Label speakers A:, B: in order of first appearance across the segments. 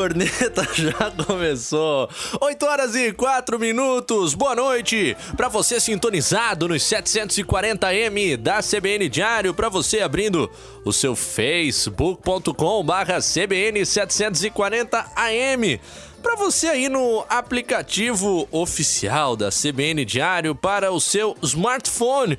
A: Corneta já começou. 8 horas e 4 minutos. Boa noite para você sintonizado nos 740M da CBN Diário, para você abrindo o seu facebook.com/cbn 740AM. Para você aí no aplicativo oficial da CBN Diário para o seu smartphone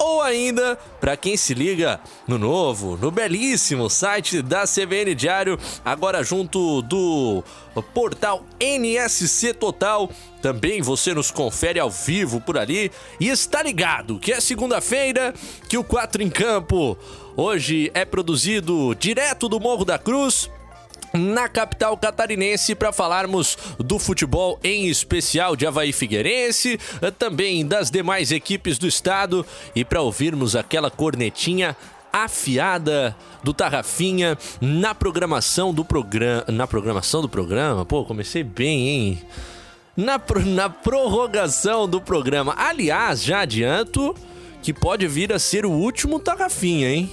A: ou ainda para quem se liga no novo, no belíssimo site da CBN Diário, agora junto do portal NSC Total. Também você nos confere ao vivo por ali e está ligado que é segunda-feira, que o 4 em Campo hoje é produzido direto do Morro da Cruz na capital catarinense para falarmos do futebol em especial de Havaí Figueirense, também das demais equipes do estado e para ouvirmos aquela cornetinha afiada do Tarrafinha na programação do programa, na programação do programa. Pô, comecei bem, hein? Na, na prorrogação do programa. Aliás, já adianto que pode vir a ser o último Tarrafinha, hein?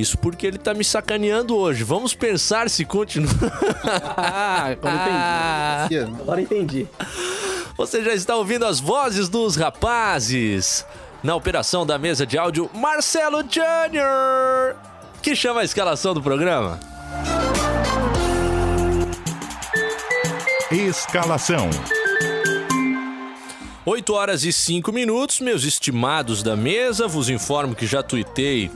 A: Isso porque ele tá me sacaneando hoje. Vamos pensar se continua.
B: Ah, agora entendi. Agora entendi.
A: Você já está ouvindo as vozes dos rapazes. Na operação da mesa de áudio, Marcelo Júnior, que chama a escalação do programa.
C: Escalação.
A: 8 horas e 5 minutos, meus estimados da mesa, vos informo que já tuitei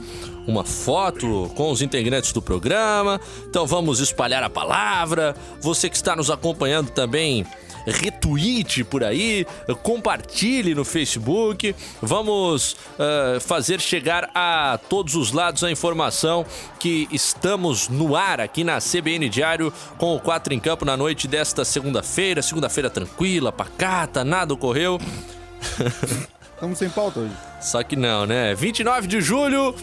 A: uma foto com os integrantes do programa. Então vamos espalhar a palavra. Você que está nos acompanhando também, retweete por aí, compartilhe no Facebook. Vamos eh, fazer chegar a todos os lados a informação que estamos no ar aqui na CBN Diário com o 4 em Campo na noite desta segunda-feira. Segunda-feira tranquila, pacata, nada ocorreu.
B: Estamos sem pauta hoje.
A: Só que não, né? 29 de julho,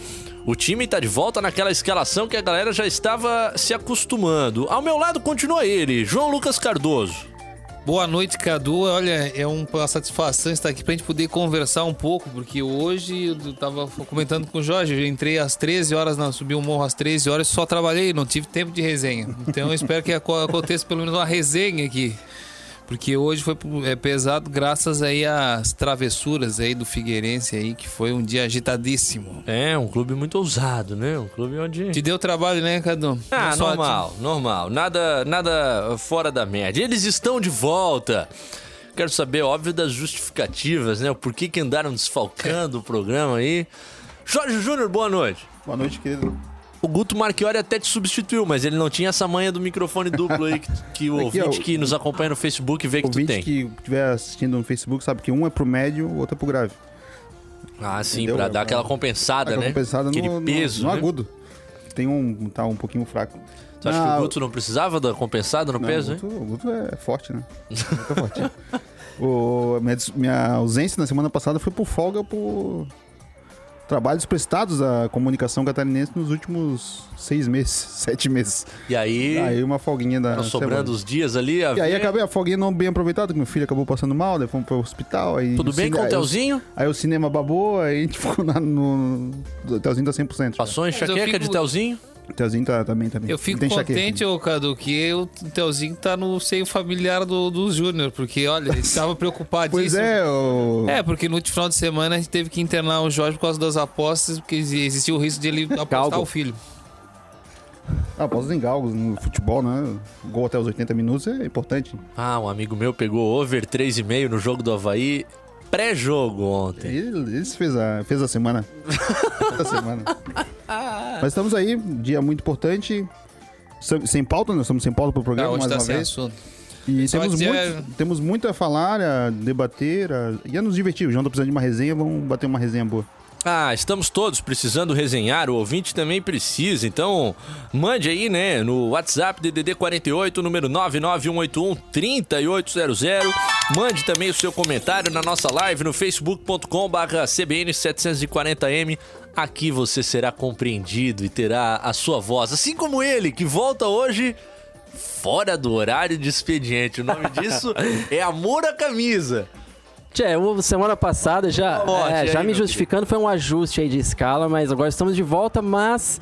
A: o time tá de volta naquela escalação que a galera já estava se acostumando. Ao meu lado continua ele, João Lucas Cardoso.
D: Boa noite, Cadu. Olha, é uma satisfação estar aqui pra gente poder conversar um pouco, porque hoje eu tava comentando com o Jorge, eu entrei às 13 horas, na, subi o morro às 13 horas, só trabalhei, não tive tempo de resenha. Então eu espero que aco- aconteça pelo menos uma resenha aqui. Porque hoje foi é, pesado graças aí às travessuras aí do Figueirense aí, que foi um dia agitadíssimo.
A: É, um clube muito ousado, né? Um clube onde.
D: Te deu trabalho, né, Cadu?
A: Ah,
D: Não
A: normal, normal. Nada, nada fora da média. Eles estão de volta. Quero saber, óbvio, das justificativas, né? O porquê que andaram desfalcando o programa aí. Jorge Júnior, boa noite.
B: Boa noite, querido.
A: O Guto Marchiori até te substituiu, mas ele não tinha essa manha do microfone duplo aí que, que o
B: Aqui, ó,
A: ouvinte que nos acompanha no Facebook vê que
B: O
A: tu tem.
B: que estiver assistindo no Facebook sabe que um é pro médio, o outro é pro grave.
A: Ah, sim,
B: Entendeu?
A: pra dar aquela compensada,
B: Tá
A: né?
B: compensada
A: Aquele
B: no, no-
A: peso,
B: no
A: né?
B: agudo. Tem um. tá um pouquinho fraco.
A: Tu acha
B: Ah,
A: que o Guto não precisava da compensada no
B: não,
A: peso,
B: o
A: hein?
B: O Guto é forte, né? O Guto é forte. o, minha, minha ausência na semana passada foi por folga por trabalhos prestados à comunicação catarinense nos últimos seis meses, sete meses.
A: E aí,
B: Aí uma folguinha da.
A: tá sobrando
B: semana.
A: os dias ali. A
B: E aí
A: ver.
B: acabei a folguinha não bem aproveitada, que meu filho acabou passando mal, daí fomos pro hospital. Aí
A: Tudo bem
B: cine-
A: com o
B: aí
A: Telzinho?
B: Aí o cinema babou, aí a gente ficou na- no. O Telzinho tá 100%. já.
A: Passou enxaqueca de
D: fico-
A: Telzinho?
B: O Telzinho tá também, também.
D: Eu fico contente, ô Cadu, que o Telzinho tá no seio familiar do, do Júnior, porque, olha, ele estava preocupadíssimo.
B: Pois é, o...
D: É, porque no último final de semana a gente teve que internar o Jorge por causa das apostas, porque exi- existia o risco de ele apostar
B: Galgo.
D: o filho.
B: Ah, apostas em galgos no futebol, né? Gol até os 80 minutos é importante.
A: Ah, um amigo meu pegou over 3,5 no jogo do Havaí. Pré-jogo ontem.
B: Ele, ele fez, a, fez a semana. Fez a semana. Mas estamos aí, dia muito importante. Sem sem pauta, nós estamos sem pauta pro
D: Ah,
B: programa
D: hoje
B: mais
D: tá
B: uma
D: sem
B: vez.
D: assunto.
B: E
D: Só
B: temos,
D: dizer-
B: muito, temos muito a falar, a debater a, e a nos divertir. O João tá precisando de uma resenha, vamos bater uma resenha boa.
A: Ah, estamos todos precisando resenhar, o ouvinte também precisa, então mande aí, né, no WhatsApp DDD 48, número 99181 3800. Mande também o seu comentário na nossa live no facebook.com/cbn740m. Aqui você será compreendido e terá a sua voz, assim como ele que volta hoje fora do horário de expediente. O nome disso é Amor à Camisa.
E: Tchê, semana passada já,
A: Bote
E: é,
A: aí,
E: já me
A: meu
E: justificando, foi um ajuste aí de escala, mas agora estamos de volta, mas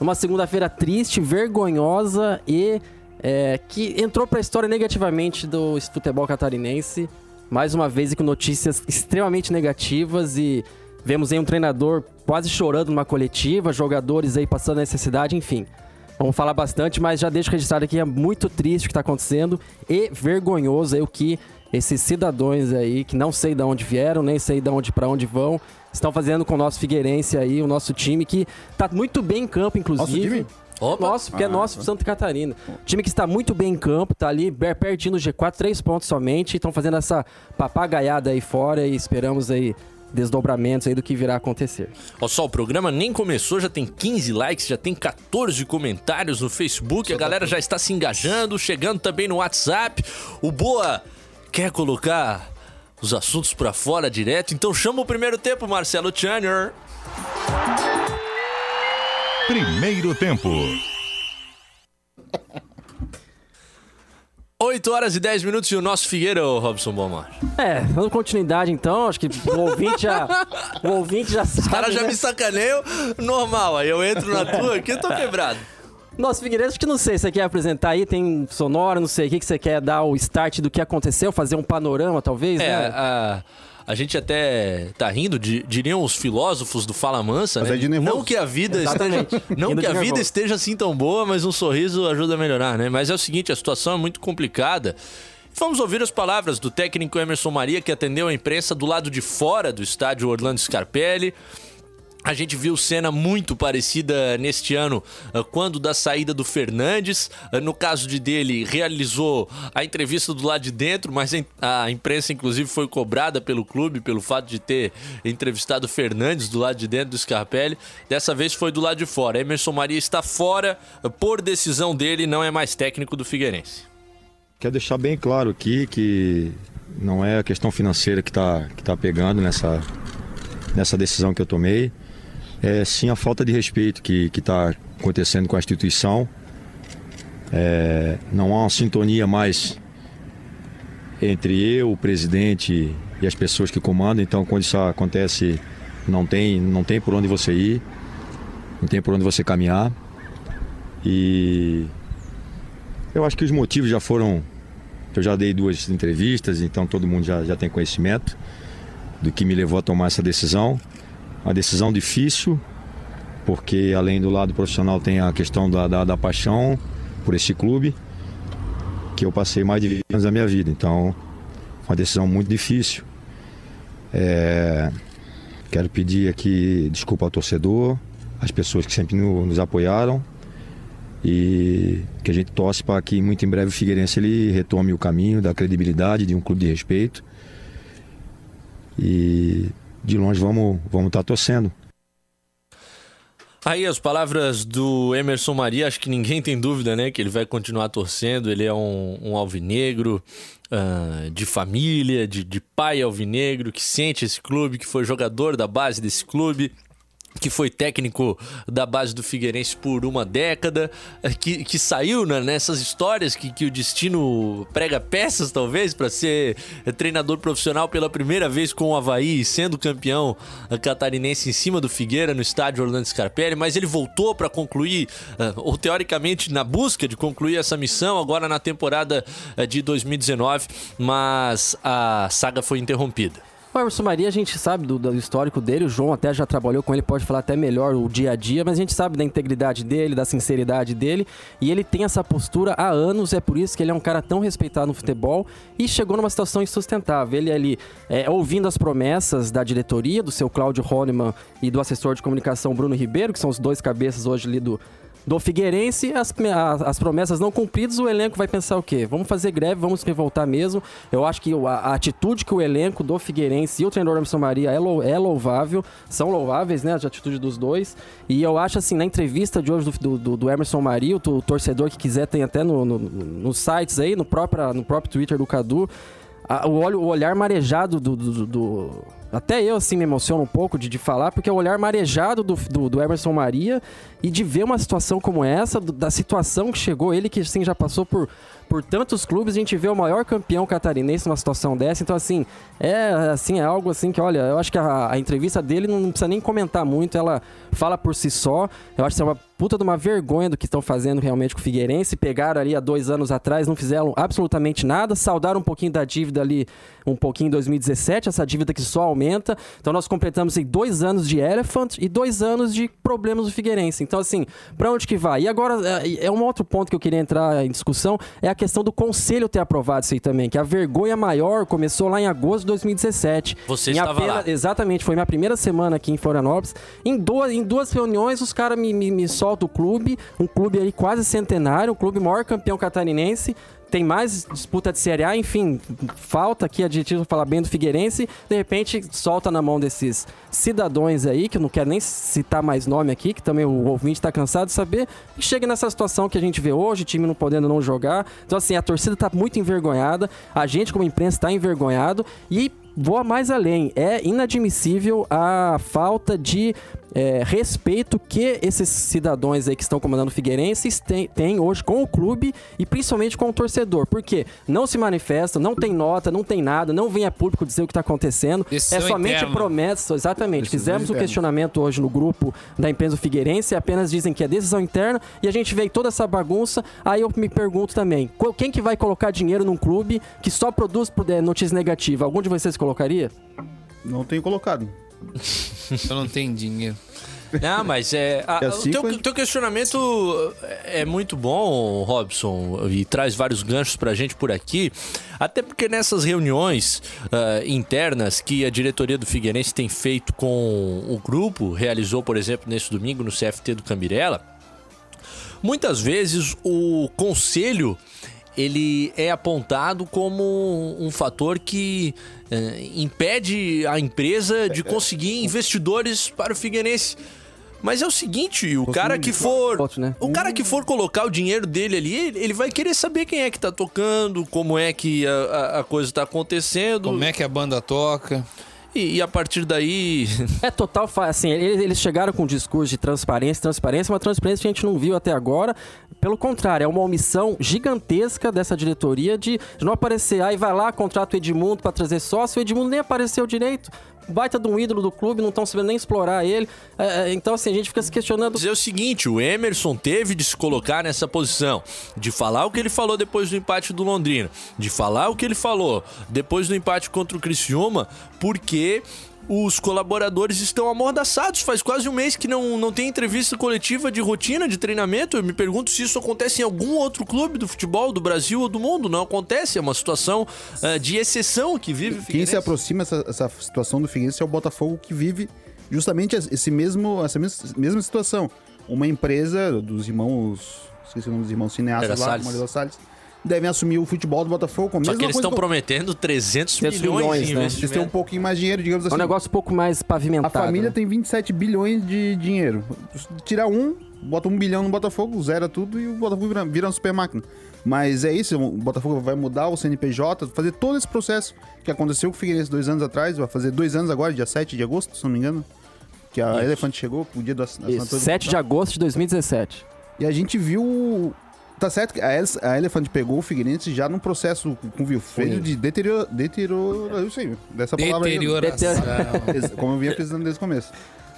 E: numa segunda-feira triste, vergonhosa e é, que entrou pra história negativamente do futebol catarinense. Mais uma vez e com notícias extremamente negativas e vemos aí um treinador quase chorando numa coletiva, jogadores aí passando necessidade, enfim. Vamos falar bastante, mas já deixo registrado aqui, é muito triste o que está acontecendo e vergonhoso aí o que esses cidadãos aí, que não sei de onde vieram, nem sei de onde para onde vão, estão fazendo com o nosso Figueirense aí, o nosso time que tá muito bem em campo, inclusive.
B: Nosso time?
A: Opa.
E: Nosso, porque é
B: Ah,
E: nosso Santa Catarina. Time que está muito bem em campo, tá ali per- pertinho no G4, três pontos somente, estão fazendo essa papagaiada aí fora e esperamos aí desdobramentos aí do que virá acontecer.
A: Olha só, o programa nem começou, já tem 15 likes, já tem 14 comentários no Facebook, a galera já está se engajando, chegando também no WhatsApp. O Boa quer colocar os assuntos pra fora direto, então chama o primeiro tempo, Marcelo Channer.
C: Primeiro tempo.
A: 8 horas e 10 minutos e o nosso Figueira, Robson Bomar.
E: É, dando continuidade então, acho que o ouvinte já, o ouvinte já sabe.
A: Os caras já
E: né?
A: me sacaneiam, normal, aí eu entro na tua aqui, eu tô quebrado.
E: Nosso Figueiredo, acho que não sei, você quer apresentar aí, tem sonora, não sei, o que, que você quer dar o start do que aconteceu, fazer um panorama, talvez,
A: É,
E: né?
A: a, a gente até tá rindo, di- diriam os filósofos do Fala Mansa,
B: Mas
A: né?
B: é de nervoso.
A: Não que a vida
E: Exatamente.
A: esteja, não
E: Rindo
A: que a
E: de
A: vida
E: nervoso.
A: esteja assim tão boa, mas um sorriso ajuda a melhorar, né? Mas é o seguinte, a situação é muito complicada. Vamos ouvir as palavras do técnico Emerson Maria, que atendeu a imprensa do lado de fora do estádio Orlando Scarpelli. A gente viu cena muito parecida neste ano, ah, quando da saída do Fernandes. Ah, No caso de dele, realizou a entrevista do lado de dentro, mas a im- a imprensa, inclusive, foi cobrada pelo clube pelo fato de ter entrevistado o Fernandes do lado de dentro do Scarpelli. Dessa vez foi do lado de fora. Emerson Maria está fora ah, por decisão dele, não é mais técnico do Figueirense.
F: Quero deixar bem claro aqui que não é a questão financeira que está que tá pegando nessa, nessa decisão que eu tomei. É sim a falta de respeito que está acontecendo com a instituição. É, não há uma sintonia mais entre eu, o presidente e as pessoas que comandam. Então, quando isso acontece, não tem, não tem por onde você ir, não tem por onde você caminhar. E eu acho que os motivos já foram. Eu já dei duas entrevistas, então todo mundo já, já tem conhecimento do que me levou a tomar essa decisão. Uma decisão difícil, porque além do lado profissional tem a questão da, da, da paixão por esse clube, que eu passei mais de 20 anos da minha vida. Então, uma decisão muito difícil. É, quero pedir aqui desculpa ao torcedor, às pessoas que sempre no- nos apoiaram e que a gente torce para que muito em breve o Figueirense ele retome o caminho da credibilidade de um clube de respeito e de longe vamos vamos estar torcendo
A: Aí as palavras do Emerson Maria, acho que ninguém tem dúvida, né? Que ele vai continuar torcendo. Ele é um, um alvinegro ah, de família, de, de pai alvinegro, que sente esse clube, que foi jogador da base desse clube. Que foi técnico da base do Figueirense por uma década, eh, que, que saiu né, nessas histórias que, que o destino prega peças, talvez, para ser eh, treinador profissional pela primeira vez com o Havaí, sendo campeão eh, catarinense em cima do Figueira no estádio Orlando Scarpelli, mas ele voltou para concluir, ou teoricamente na busca de concluir essa missão, agora na temporada de 2019, mas a saga foi interrompida.
E: O Emerson Maria, a gente sabe do, do histórico dele, o João até já trabalhou com ele, pode falar até melhor o dia a dia, mas a gente sabe da integridade dele, da sinceridade dele, e ele tem essa postura há anos, é por isso que ele é um cara tão respeitado no futebol e chegou numa situação insustentável. Ele ali, é, ouvindo as promessas da diretoria, do seu Cláudio Honeman e do assessor de comunicação Bruno Ribeiro, que são os dois cabeças hoje ali do, do Figueirense, as, as, as promessas não cumpridas, o elenco vai pensar o quê? Vamos fazer greve, vamos revoltar mesmo. Eu acho que a, a atitude que o elenco do Figueirense e o treinador Emerson Maria é, lou, é louvável, são louváveis, né, a atitude dos dois. E eu acho assim, na entrevista de hoje do, do, do Emerson Maria, o, o, torcedor que quiser tem até no, no, nos sites aí, no próprio, no próprio Twitter do Cadu, a, o, olho, o olhar marejado do, do, do, Até eu, assim, me emociono um pouco de, de falar, porque é o olhar marejado do, do, do Emerson Maria e de ver uma situação como essa, da situação que chegou, ele que, assim, já passou por por tantos clubes, a gente vê o maior campeão catarinense numa situação dessa. Então, assim, é, assim, é algo assim que, olha, eu acho que a, a entrevista dele não, não precisa nem comentar muito, ela fala por si só. Eu acho que é uma puta de uma vergonha do que estão fazendo realmente com o Figueirense. Pegaram ali há dois anos atrás, não fizeram absolutamente nada, saudaram um pouquinho da dívida ali, um pouquinho em 2017, essa dívida que só aumenta. Então nós completamos aí dois anos de Elephant e dois anos de problemas do Figueirense. Então, assim, para onde que vai? E agora, é, é um outro ponto que eu queria entrar em discussão, é a questão do conselho ter aprovado isso aí também, que a vergonha maior começou lá em agosto de 2017.
A: Você
E: em
A: estava
E: apenas,
A: lá.
E: Exatamente, foi minha primeira semana aqui em Florianópolis. Em duas, em duas reuniões, os caras me, me, me soltam o clube, um clube aí quase centenário, um clube maior campeão catarinense, tem mais disputa de Série A, enfim, falta aqui adjetivo falar bem do Figueirense, de repente solta na mão desses cidadãos aí, que eu não quero nem citar mais nome aqui, que também o ouvinte está cansado de saber, e chega nessa situação que a gente vê hoje, time não podendo não jogar. Então, assim, a torcida está muito envergonhada, a gente, como imprensa, está envergonhado, e vou mais além, é inadmissível a falta de é, respeito que esses cidadãos aí que estão comandando o Figueirense têm, hoje com o clube e principalmente com o torcedor. Porque não se manifesta, não tem nota, não tem nada, não vem a público dizer o que está acontecendo.
D: Decisão
E: é somente
D: interna.
E: promessa, exatamente.
B: Decisão
E: Fizemos um
B: interna.
E: questionamento hoje no grupo da empresa do Figueirense e apenas dizem que é decisão interna e a gente vê toda essa bagunça. Aí eu me pergunto também, qual- quem que vai colocar dinheiro num clube que só produz é, notícia negativa? Algum de vocês colocaria?
B: Não tenho colocado.
D: Eu não tenho dinheiro.
A: Não, mas é. a-
B: É
A: o
B: assim
A: teu,
B: quando-
A: teu questionamento é muito bom, Robson, e traz vários ganchos pra gente por aqui. Até porque nessas reuniões ah, internas que a diretoria do Figueirense tem feito com o grupo, realizou, por exemplo, nesse domingo no CFT do Cambirela, muitas vezes o conselho ele é apontado como um fator que eh, impede a empresa de conseguir investidores para o Figueirense. Mas é o seguinte, o cara que for,
E: né?
A: o cara que for colocar o dinheiro dele ali, ele vai querer saber quem é que tá tocando, como é que a, a- a coisa tá acontecendo.
D: Como é que a banda toca?
A: E, e a partir daí,
E: É total, assim, eles, chegaram com um discurso de transparência, transparência, uma transparência que a gente não viu até agora. Pelo contrário, é uma omissão gigantesca dessa diretoria de, de não aparecer. Aí vai lá, contrata o Edmundo pra trazer sócio, o Edmundo nem apareceu direito. Baita de um ídolo do clube, não estão sabendo nem explorar ele. É, é, então, assim, a gente fica se questionando.
A: dizer o seguinte, o Emerson teve de se colocar nessa posição, de falar o que ele falou depois do empate do Londrina, de falar o que ele falou depois do empate contra o Criciúma, porque os colaboradores estão amordaçados. Faz quase um mês que não, não tem entrevista coletiva de rotina de treinamento. Eu me pergunto se isso acontece em algum outro clube do futebol do Brasil ou do mundo. Não acontece, é uma situação ah, de exceção que vive o
B: Quem se aproxima essa, essa situação do Figueirense é o Botafogo que vive justamente esse mesmo, essa mes- mesma situação. Uma empresa dos irmãos, esqueci o nome dos irmãos cineastas
A: Era
B: lá,
A: Salles.
B: Moreira Salles, devem assumir o futebol do Botafogo com a
A: Só
B: mesma
A: que eles estão
B: que-
A: prometendo 300 milhões,
E: 300 milhões,
A: em
E: né?
B: Eles têm um pouquinho mais de dinheiro, digamos
E: É
B: assim.
E: um negócio um pouco mais
B: A
E: pavimentado.
B: família
E: né?
B: tem 27 bilhões de dinheiro. Tirar um, bota um bilhão no Botafogo, zera tudo e o Botafogo vira, vira uma super máquina. Mas é isso, o Botafogo vai mudar o CNPJ, fazer todo esse processo que aconteceu com o Figueirense dois anos atrás, vai fazer dois anos agora, dia 7 de agosto, se não me engano. Que a Elefante chegou, o dia
E: Isso,
B: assinatura do
E: 7 de agosto de 2017.
B: E a gente viu. Tá certo que a, a Elephant pegou o Figueirense já num processo com o Vilfredo de deterioro. deterioro eu sei, dessa palavra aí.
D: Deterioração.
B: Ex- Como eu vinha precisando desde o começo.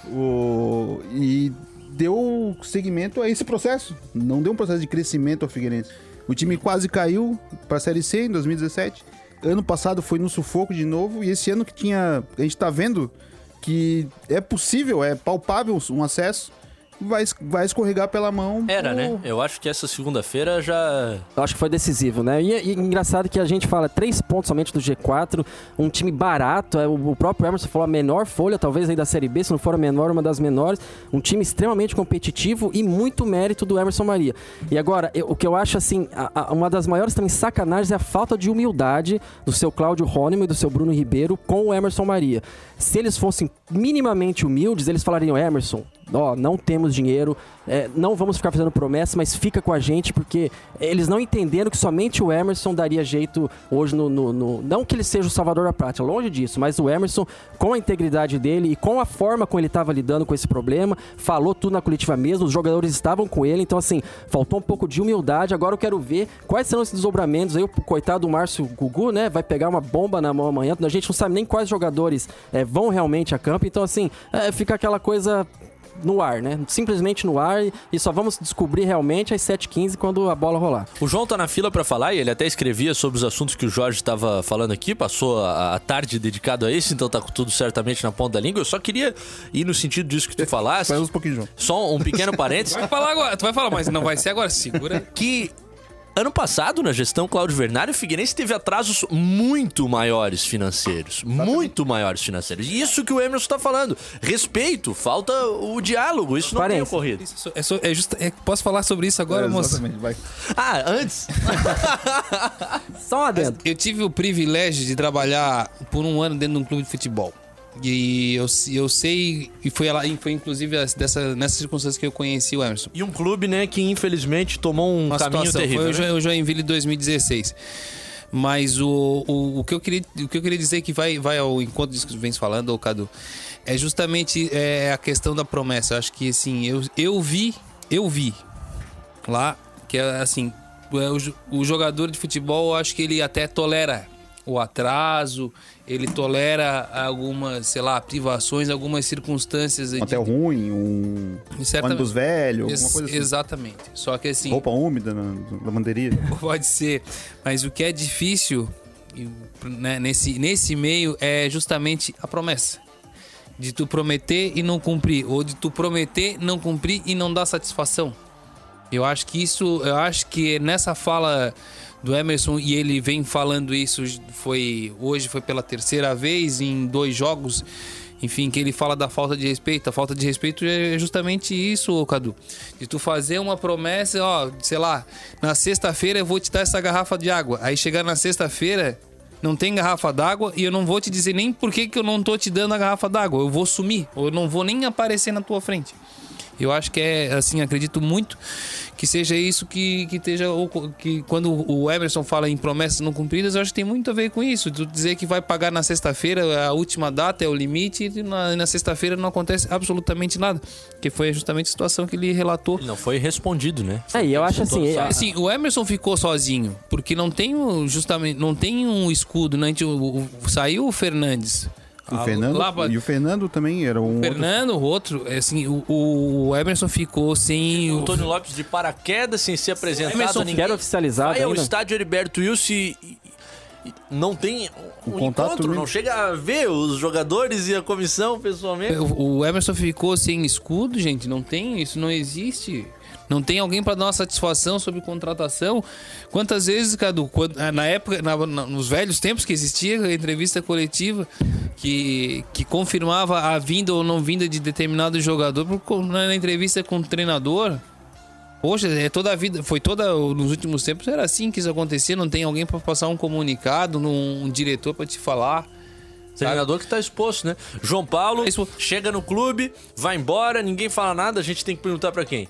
B: O... E deu seguimento a esse processo. Não deu um processo de crescimento ao Figueirense. O time quase caiu para a Série C em 2017. Ano passado foi no sufoco de novo. E esse ano que tinha. A gente tá vendo que é possível, é palpável um acesso. Vai, vai escorregar pela mão.
A: Era,
B: pro-
A: né? Eu acho que essa segunda-feira já.
E: Eu acho que foi decisivo, né? E, e engraçado que a gente fala três pontos somente do G4, um time barato, é, o, o próprio Emerson falou a menor folha, talvez aí da Série B, se não for a menor, uma das menores, um time extremamente competitivo e muito mérito do Emerson Maria. E agora, eu- o que eu acho assim, a- a- uma das maiores também sacanagens é a falta de humildade do seu Cláudio Rônimo e do seu Bruno Ribeiro com o Emerson Maria. Se eles fossem minimamente humildes, eles falariam, Emerson, ó, não temos dinheiro, é, não vamos ficar fazendo promessa, mas fica com a gente, porque eles não entenderam que somente o Emerson daria jeito hoje no, no- no- Não que ele seja o salvador da prática, longe disso, mas o Emerson, com a integridade dele e com a forma como ele estava lidando com esse problema, falou tudo na coletiva mesmo, os jogadores estavam com ele, então assim, faltou um pouco de humildade. Agora eu quero ver quais serão esses desdobramentos aí. O coitado do Márcio Gugu, né, vai pegar uma bomba na mão amanhã. A gente não sabe nem quais jogadores é, vão realmente a campo, então assim, é, fica aquela coisa no ar, né? Simplesmente no ar e- só vamos descobrir realmente às 7h15 quando a bola rolar.
A: O João tá na fila pra falar e ele até escrevia sobre os assuntos que o Jorge estava falando aqui, passou a, a tarde dedicado a isso, então tá com tudo certamente na ponta da língua. Eu só queria ir no sentido disso que tu falasse.
B: Faz uns pouquinho, João.
A: Só um pequeno parênteses.
D: Vai falar agora, tu vai falar, mas não vai ser agora, segura.
A: que ano passado, na gestão Cláudio Vernari, o Figueirense teve atrasos muito maiores financeiros. Muito maiores financeiros. E isso que o Emerson tá falando. Respeito, falta o diálogo. Isso não tem
E: Transparência.
A: ocorrido.
D: Isso é, só- é justa- é- posso falar sobre isso agora,
B: É,
D: moço?
B: exatamente, vai.
A: Ah, antes.
E: Só um adendo.
D: Eu tive o privilégio de trabalhar por um ano dentro de um clube de futebol. E eu, eu sei, e foi, lá, e foi inclusive dessa, nessas circunstâncias que eu conheci o Emerson.
A: E um clube, né, que infelizmente tomou um
D: Uma
A: caminho
D: situação,
A: terrível.
D: foi o
A: né?
D: O Joinville 2016. Mas o, o, o, que eu queria, o que eu queria dizer que vai, vai ao encontro disso que tu vens falando, ô Cadu, é justamente é, a questão da promessa. Eu acho que assim, eu, eu vi, eu vi lá que é assim, o, jo- o jogador de futebol, eu acho que ele até tolera o atraso, ele tolera algumas, sei lá, privações, algumas circunstâncias
B: Um
D: de-
B: hotel ruim, um
D: Certamente.
B: ônibus velho, alguma coisa assim.
D: Exatamente. Só que assim,
B: Roupa úmida na lavanderia.
D: Pode ser, mas o que é difícil né, nesse, nesse meio é justamente a promessa. De tu prometer e não cumprir, ou de tu prometer, não cumprir e não dar satisfação. Eu acho que isso, eu acho que nessa fala do Emerson e ele vem falando isso foi hoje foi pela terceira vez em dois jogos, enfim, que ele fala da falta de respeito. A falta de respeito é justamente isso, Cadu. De tu fazer uma promessa, ó, sei lá, na sexta-feira eu vou te dar essa garrafa de água. Aí chegar na sexta-feira não tem garrafa d'água e eu não vou te dizer nem por que, que eu não tô te dando a garrafa d'água. Eu vou sumir, ou eu não vou nem aparecer na tua frente. Eu acho que é assim, acredito muito que seja isso que, que esteja. Que quando o Emerson fala em promessas não cumpridas, eu acho que tem muito a ver com isso. Tu dizer que vai pagar na sexta-feira, a última data é o limite, e na, na sexta-feira não acontece absolutamente nada. Que foi justamente a situação que ele relatou.
A: Não foi respondido, né?
E: É, e eu acho assim, é-.
D: Assim, o Emerson ficou sozinho, porque não tem um, justamente, não tem um escudo, né? O- o- Saiu o Fernandes.
B: O
D: Ah,
B: Fernando, e o Fernando também era um outro-
D: Fernando, o outro, é assim, o, o Emerson ficou sem o
A: Antônio Lopes de paraquedas sem ser apresentado
D: Emerson
A: a ninguém.
E: quero oficializado
A: Vai ao estádio Heriberto Wilson e, não tem um,
B: Um contato
A: encontro,
B: mesmo.
A: não chega a ver os jogadores e a comissão pessoalmente.
D: O o Emerson ficou sem escudo, gente. Não tem, isso não existe. Não tem alguém para dar uma satisfação sobre contratação. Quantas vezes, Cadu, quando- ah, na época, na- na- nos velhos tempos que existia a entrevista coletiva que, que confirmava a vinda ou não vinda de determinado jogador por co- na, na entrevista com o treinador. Poxa, é toda a vida, foi toda nos últimos tempos era assim que isso acontecia. Não tem alguém para passar um comunicado, num, um diretor para te falar.
A: Treinador que tá exposto, né? João Paulo
D: Isso-
A: chega no clube, vai embora, ninguém fala nada, a gente tem que perguntar pra quem?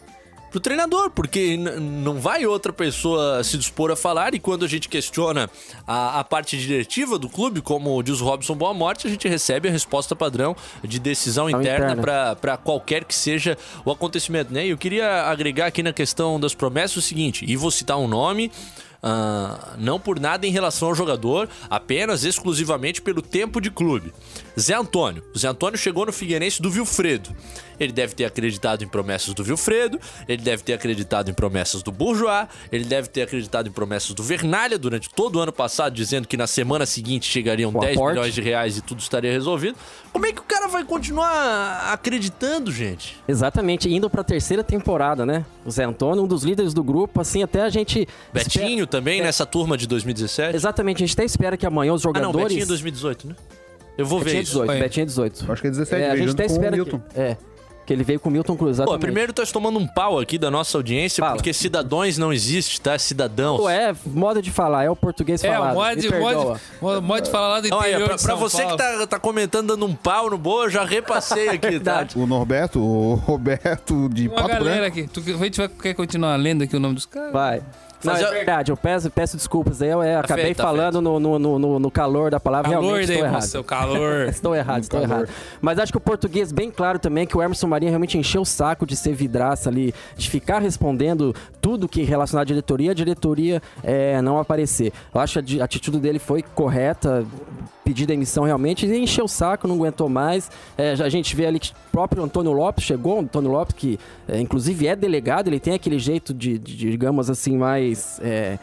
A: Pro treinador, porque não vai outra pessoa se dispor a falar e quando a gente questiona a, a parte diretiva do clube, como diz o Robson Boa Morte, a gente recebe a resposta padrão de decisão
E: Decisão
A: interna
E: interna.
A: pra para qualquer que seja o acontecimento, né? E eu queria agregar aqui na questão das promessas o seguinte, e vou citar um nome, ah, não por nada em relação ao jogador, apenas exclusivamente pelo tempo de clube. Zé Antônio. O Zé Antônio chegou no Figueirense do Vilfredo. Ele deve ter acreditado em promessas do Vilfredo, ele deve ter acreditado em promessas do Bourgeois, ele deve ter acreditado em promessas do Vernalha durante todo o ano passado, dizendo que na semana seguinte chegariam
E: O
A: 10
E: aporte.
A: milhões de reais e tudo estaria resolvido. Como é que o cara vai continuar acreditando, gente?
E: Exatamente, indo pra terceira temporada, né? O Zé Antônio, um dos líderes do grupo, assim, até a gente.
A: Betinho também
E: É.
A: nessa turma de 2017?
E: Exatamente, a gente até espera que amanhã os
A: Ah, não,
E: jogadores.
A: Betinho 2018, né? Eu vou ver
E: Betinho é
A: isso.
E: 18,
D: Oi.
E: Betinho é 18.
B: Acho que é 17,
E: É, a gente até espera que, é, que ele veio com o Milton Cruz.
A: Pô, primeiro tá tomando um pau aqui da nossa audiência,
E: Fala.
A: porque cidadãos não existe, tá? Cidadãos.
E: Pô, é moda de falar, é o português
D: É,
E: falado.
D: o mod,
E: me perdoa.
D: mod, mod, mod falar lá do interior
A: pra,
D: de
A: pra
D: São
A: você
D: Paulo.
A: que tá, tá comentando dando um pau no boa, eu já repassei aqui, tá?
E: Verdade.
B: O Norberto, o Roberto de
D: Uma
B: Pato
D: galera
B: Branco.
D: aqui. Tu, a gente vai, quer continuar lendo aqui o nome dos caras?
E: Vai. Não,
A: Fazer-
E: é verdade, eu peço, peço desculpas aí, eu é, acabei
A: feito, tá
E: falando no, no, no, no- no calor da palavra,
D: Calor
E: realmente estou errado.
D: emoção, calor.
E: Estou errado, estou
B: calor.
E: errado. Mas acho que o português bem claro também que o Emerson Marinho realmente encheu o saco de ser vidraça ali, de ficar respondendo tudo que relacionado à diretoria, a diretoria é, não aparecer. Eu acho que a atitude dele foi correta, pedir demissão realmente, e encheu o saco, não aguentou mais. É, a gente vê ali que o próprio Antônio Lopes chegou, Antônio Lopes que é, inclusive é delegado, ele tem aquele jeito de, de- digamos assim, mais... é,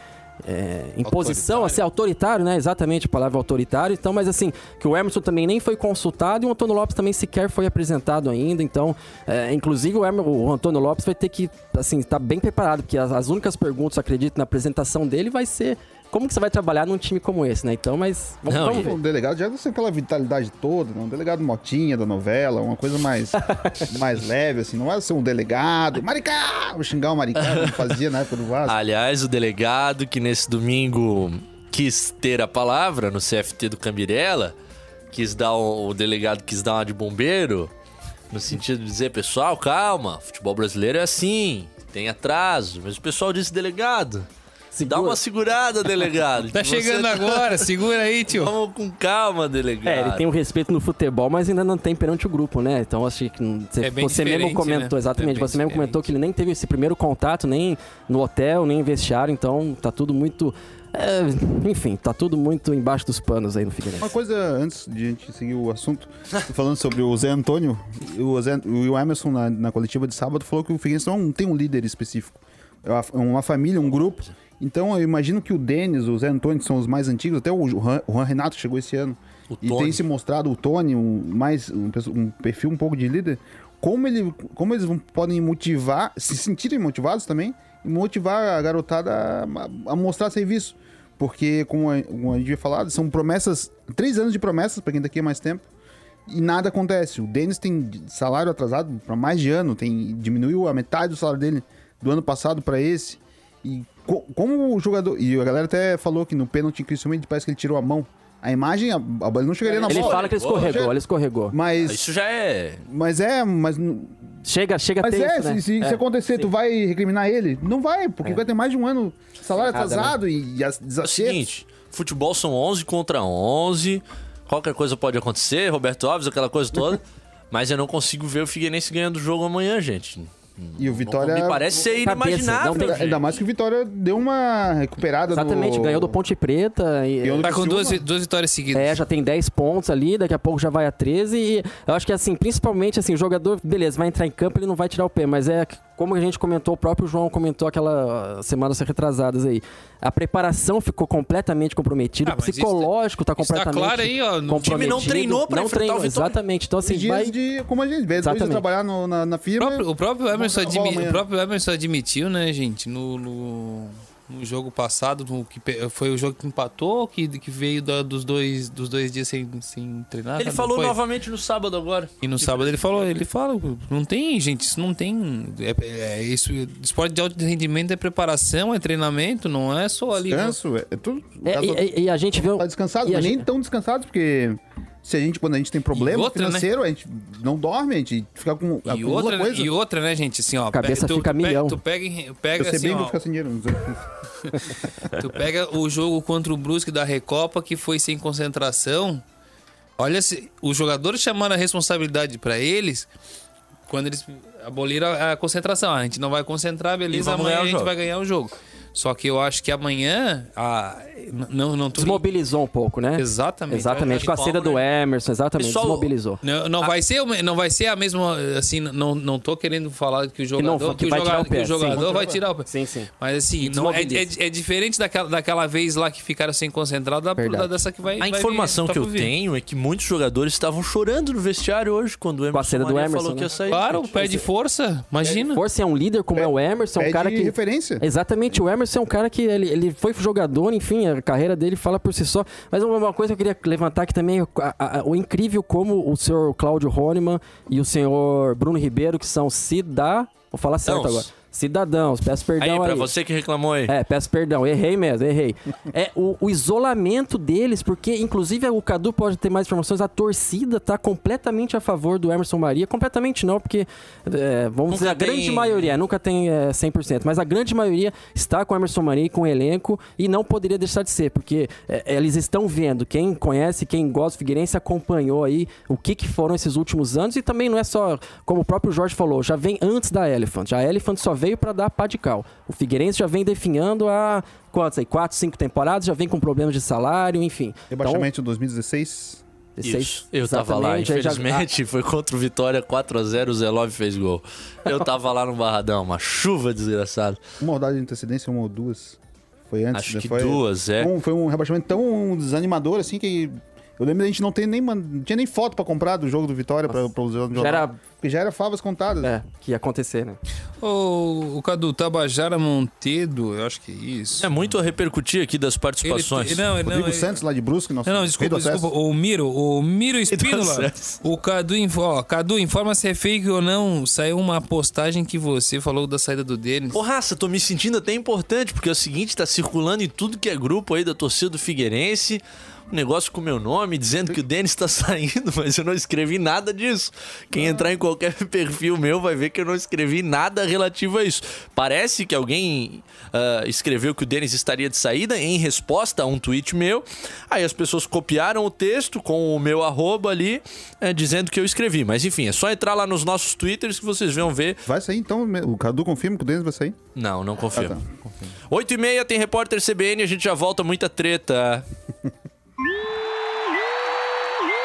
E: é, imposição, assim, autoritário, né? Exatamente a palavra autoritário. Então, mas assim, que o Emerson também nem foi consultado e o Antônio Lopes também sequer foi apresentado ainda. Então, é, inclusive o, Emer- o Antônio Lopes vai ter que, assim, estar bem preparado, porque as, as únicas perguntas, acredito, na apresentação dele vai ser como que você vai trabalhar num time como esse, né? Então, mas vamos,
A: Não,
E: vamos ver.
B: O delegado já não tem aquela vitalidade toda, não. Um delegado motinha da novela, uma coisa mais, mais leve, assim. Não vai ser um delegado. Maricá! Vou xingar o Maricá, como fazia na época do Vasco.
A: Aliás, o delegado que nesse domingo quis ter a palavra no CFT do Cambirela, quis dar um- o delegado quis dar uma de bombeiro, no sentido de dizer, pessoal, calma, futebol brasileiro é assim, tem atraso. Mas o pessoal disse, delegado, dá
E: Segura.
A: uma segurada, delegado.
D: Tá
A: Você
D: chegando
A: tá-
D: agora, segura aí, tio.
A: Vamos com calma, delegado.
E: É, ele tem um respeito no futebol, mas ainda não tem perante o grupo, né? Então acho que você,
D: É bem
E: você mesmo
D: diferente,
E: comentou,
D: né?
E: exatamente,
D: É
E: você mesmo comentou
D: diferente.
E: que ele nem teve esse primeiro contato, nem no hotel, nem em vestiário, então tá tudo muito. é, enfim, tá tudo muito embaixo dos panos aí no Figueirense.
B: Uma coisa antes de a gente seguir o assunto, falando sobre o Zé Antônio, o, Zé, o Emerson na, na coletiva de sábado falou que o Figueirense não tem um líder específico. É uma, uma família, um grupo. Então eu imagino que o Denis, o Zé Antônio, que são os mais antigos, até o Juan, Renato chegou esse ano,
A: O
B: e
A: Tony.
B: tem se mostrado o Tony, um, mais, um, um perfil um pouco de líder, como, ele, como eles vão- podem motivar, se sentirem motivados também, e motivar a garotada a, a mostrar serviço. Porque, como a, como a gente havia falado, são promessas, três anos de promessas, para quem tá aqui há mais tempo, e nada acontece. O Denis tem salário atrasado para mais de ano, tem diminuiu a metade do salário dele do ano passado para esse. E como o jogador. E a galera até falou que no pênalti incrivelmente parece que ele tirou a mão. A imagem, a, a bola não chegaria na
E: Ele
B: bola.
E: fala que ele escorregou, ele escorregou.
B: Mas,
A: Isso já é.
B: mas é, mas,
E: Chega, chega
B: mas
E: tenso,
B: é,
E: né?
B: se, se- se
E: É.
B: acontecer, tu vai recriminar ele? Não vai, porque vai ter mais de um ano salário
E: Nada, né?
B: atrasado e, e
A: É o seguinte: futebol são 11 contra 11. Qualquer coisa pode acontecer, Roberto Alves, aquela coisa toda. mas eu não consigo ver o Figueirense ganhando o jogo amanhã, gente.
B: E o Vitória.
A: Me parece ser
E: Cabeça,
A: inimaginável.
E: não tem-
A: gente.
B: Ainda mais que o Vitória deu uma recuperada
E: Exatamente,
B: no...
E: ganhou do Ponte Preta. E,
D: Tá com duas, duas vitórias seguidas.
E: É, já tem 10 pontos ali, daqui a pouco já vai a 13 e eu acho que assim, principalmente assim, o jogador, beleza, vai entrar em campo, ele não vai tirar o pé, mas é como a gente comentou, o próprio João comentou aquela semanas retrasadas aí. A preparação ficou completamente comprometida,
D: Ah,
E: o psicológico tá
D: Isso tá
E: completamente
D: claro aí, ó. No
A: O time não treinou pra
E: não
A: enfrentar
E: treinou,
A: o Vitória.
E: Exatamente. Então assim, vai
B: de. Como a gente vê, depois de trabalhar no- na, na
D: O
B: firma.
D: próprio, o próprio Emerson, admi- o próprio Emerson admitiu, né, gente, no, no, no jogo passado, no, que foi o jogo que empatou, que, que veio da- dos, dois, dos dois dias sem, sem treinar.
A: Ele falou
D: foi?
A: novamente no sábado agora.
D: E no sábado ele falou, ele fala, não tem, gente, isso não tem. É, é isso, esporte de alto rendimento é preparação, é treinamento, não é só ali.
B: Descanso, é, é tudo.
E: É,
B: caso-
E: e, e- a gente vê.
B: tá descansado,
E: e a
B: mas nem
E: gente-
B: tão descansados, porque se a gente, quando a gente tem problema
D: outra, né?
B: financeiro, a gente não dorme, a gente fica com
D: E outra,
B: coisa.
D: e outra, né, gente, assim, ó.
E: A cabeça
D: tu,
E: fica
D: tu pega,
E: milhão.
D: Tu pega,
B: Eu
D: pega
B: sei
D: assim,
B: bem, vou
D: ó,
B: ficar sem dinheiro.
D: Tu pega o jogo contra o Brusque da Recopa, que foi sem concentração. Olha, se, os jogadores chamaram a responsabilidade pra eles quando eles aboliram a, a concentração. Ah, a gente não vai concentrar, beleza, amanhã a gente
A: jogo.
D: vai ganhar o jogo. Só que eu acho que amanhã. A, não, não tô.
E: Desmobilizou um pouco, né?
D: Exatamente.
E: Exatamente, com a saída do Emerson, exatamente,
A: Pessoal,
E: desmobilizou.
D: Não, não vai ser, não vai ser a mesma. Assim, não, não tô querendo falar que o jogador.
E: não- que
D: o
E: vai tirar o pé,
D: que o jogador
E: sim.
D: vai tirar o pé.
E: Sim, sim.
D: Mas assim, não, é, é, é diferente daquela, daquela vez lá que ficaram sem concentrado da, da- dessa que vai.
A: A
D: vai vir,
A: informação
D: tá
A: que eu
D: vir.
A: tenho é que muitos jogadores estavam chorando no vestiário hoje quando o
E: a
A: Emerson,
E: saída do Emerson,
A: falou que
E: né?
A: ia sair.
D: Claro, perde força. Imagina.
E: Força é um líder como é, o Emerson, um
B: Pede
E: cara que.
B: referência.
E: Exatamente, o Emerson é um cara que ele, ele foi jogador, enfim, a carreira dele fala por si só. Mas uma, coisa que eu queria levantar aqui também, a- a- o incrível como o senhor Cláudio Honeman e o senhor Bruno Ribeiro, que são cidadãos, vou falar certo
A: Cidadãos.
E: agora, cidadãos, peço perdão
A: Aí,
E: aí.
A: pra você que reclamou aí.
E: É, peço perdão, errei mesmo, errei. É o, o isolamento deles, porque inclusive o Cadu pode ter mais informações, a torcida tá completamente a favor do Emerson Maria, completamente não, porque é, vamos
A: Nunca
E: dizer, a
A: tem-
E: grande maioria, nunca tem é, 100%, mas a grande maioria está com o Emerson Maria e com o elenco e não poderia deixar de ser, porque é, eles estão vendo, quem conhece, quem gosta do Figueirense acompanhou aí o que, que foram esses últimos anos e também não é só, como o próprio Jorge falou, já vem antes da Elephant, a Elephant só veio para dar pá de cal. O Figueirense já vem definhando há quantas aí? Quatro, cinco temporadas, já vem com problemas de salário, enfim.
B: Rebaixamento em 2016.
E: Então,
A: Isso. Eu tava lá,
E: aí já-
A: infelizmente. Foi contra o Vitória 4x0, o Zé Love fez gol. Eu tava lá no Barradão, uma chuva desgraçada.
B: Uma rodada de antecedência, uma ou duas. Foi antes.
A: Acho que
B: foi,
A: duas, é.
B: Um, foi um rebaixamento tão desanimador assim que. Eu lembro da gente não ter nem, não tinha nem foto pra comprar do jogo do Vitória pra, pra usar no jornal.
E: era-
B: Porque já era favas contadas.
E: É, que ia acontecer, né?
D: O, o Cadu Tabajara Montedo, eu acho que é isso.
A: É muito a repercutir aqui das participações.
D: Ele, não, ele-
B: Rodrigo
D: não, ele-
B: Santos lá de Brusque, nosso
D: Não, não, desculpa, desculpa. O Miro, o Miro Espínola. o Cadu, ó, Cadu, informa se é fake ou não. Saiu uma postagem que você falou da saída do Denis.
A: Porraça, tô me sentindo até importante, porque é o seguinte, tá circulando em tudo que é grupo aí da torcida do Figueirense, um negócio com meu nome, dizendo que o Denis tá saindo, mas eu não escrevi nada disso. Quem entrar em qualquer perfil meu vai ver que eu não escrevi nada relativo a isso. Parece que alguém ah, escreveu que o Denis estaria de saída em resposta a um tweet meu. Aí as pessoas copiaram o texto com o meu arroba ali, eh, dizendo que eu escrevi. Mas enfim, é só entrar lá nos nossos twitters que vocês vão ver
B: Vai sair então? O Cadu confirma que o Denis vai sair?
A: não, não confirmo.
B: Ah, tá.
A: 8 e meia tem repórter CBN, a gente já volta, muita treta.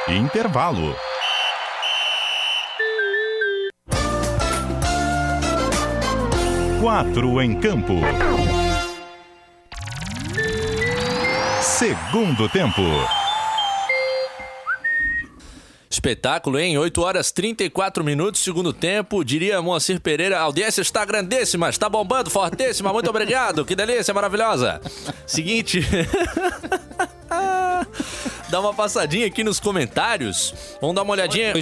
C: Intervalo. Quatro em campo. Segundo tempo.
A: Espetáculo, hein? 8 horas 34 minutos, segundo tempo. Diria Moacir Pereira, a audiência está grandíssima, está bombando, fortíssima. Muito obrigado, que delícia maravilhosa. Seguinte. Dá uma passadinha aqui nos comentários. Vamos dar uma olhadinha.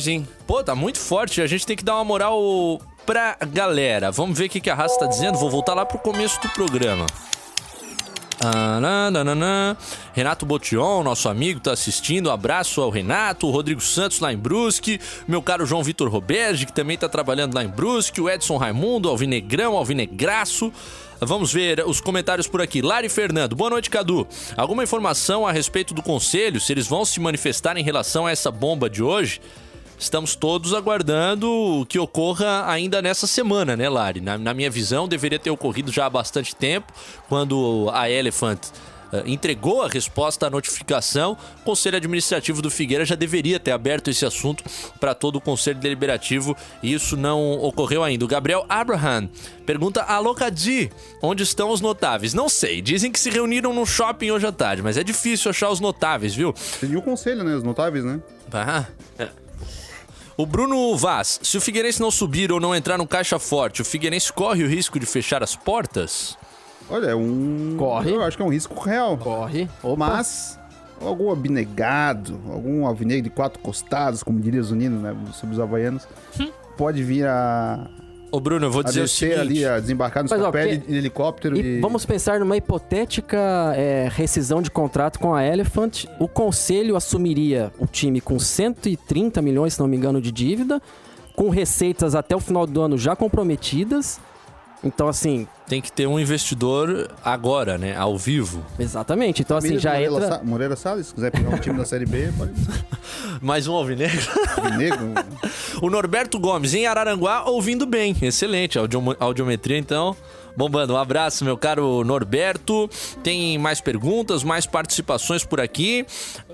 A: Pô, tá muito forte. A gente tem que dar uma moral pra galera. Vamos ver o que que a raça tá dizendo. Vou voltar lá pro começo do programa. Renato Botion, nosso amigo, tá assistindo. Abraço ao Renato, o Rodrigo Santos lá em Brusque, meu caro João Vitor Roberge, que também tá trabalhando lá em Brusque, o Edson Raimundo, Alvinegrão, Alvinegraço. Vamos ver os comentários por aqui. Lari Fernando, boa noite, Cadu. Alguma informação a respeito do conselho, se eles vão se manifestar em relação a essa bomba de hoje? Estamos todos aguardando que ocorra ainda nessa semana, né, Lari? Na, na minha visão, deveria ter ocorrido já há bastante tempo, quando a Elephant eh, entregou a resposta à notificação. O Conselho Administrativo do Figueira já deveria ter aberto esse assunto para todo o Conselho Deliberativo e isso não ocorreu ainda. O Gabriel Abraham pergunta: Alô, Cadi, onde estão os notáveis? Não sei, dizem que se reuniram no shopping hoje à tarde, mas é difícil achar os notáveis, viu?
B: Seria o conselho, né? Os notáveis, né?
A: Ah, é. O Bruno Vaz, se o Figueirense não subir ou não entrar no caixa forte, o Figueirense corre o risco de fechar as portas?
B: Olha, é um.
E: Corre.
B: Eu acho que é um risco real.
E: Corre. Opa.
B: Mas algum abnegado, algum alvinegro de quatro costados, como diria Zunino, né? Sobre os havaianos, pode vir a,
A: Ô Bruno, eu vou dizer o
B: descer
A: seguinte...
B: ali, a desembarcar no
E: Mas, ó,
B: papel
E: porque-
B: em helicóptero
E: E
B: e.
E: vamos pensar numa hipotética é, rescisão de contrato com a Elephant. O conselho assumiria o time com 130 milhões, se não me engano, de dívida, com receitas até o final do ano já comprometidas. Então, assim,
A: Tem que ter um investidor agora, né? Ao vivo.
E: exatamente. Então, assim,
B: Família
E: já
B: do Moreira,
E: entra.
B: Sa- Moreira Salles, se quiser pegar um time da Série B, pode.
A: Mais um alvinegro.
B: Negro.
A: o Norberto Gomes, em Araranguá, ouvindo bem. Excelente. Audio- audiometria, então, Bombando. Um abraço, meu caro Norberto. Tem mais perguntas, mais participações por aqui.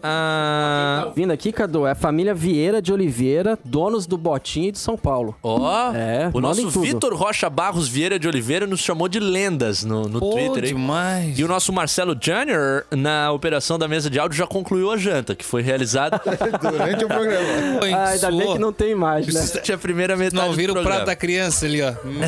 A: Ah,
E: Vindo aqui, Cadu, é a família Vieira de Oliveira, donos do Botinho de São Paulo.
A: Ó,
E: É,
A: o nosso. Vitor Rocha Barros Vieira de Oliveira nos chamou de lendas no, no
D: Pô,
A: Twitter. hein?
D: demais.
A: E o nosso Marcelo Junior, na operação da mesa de áudio, já concluiu a janta, que foi realizada
B: Durante o programa.
E: Ah, ainda bem que não tem imagem, né?
A: durante a primeira metade
D: Não vira o prato da criança ali, ó. Meu,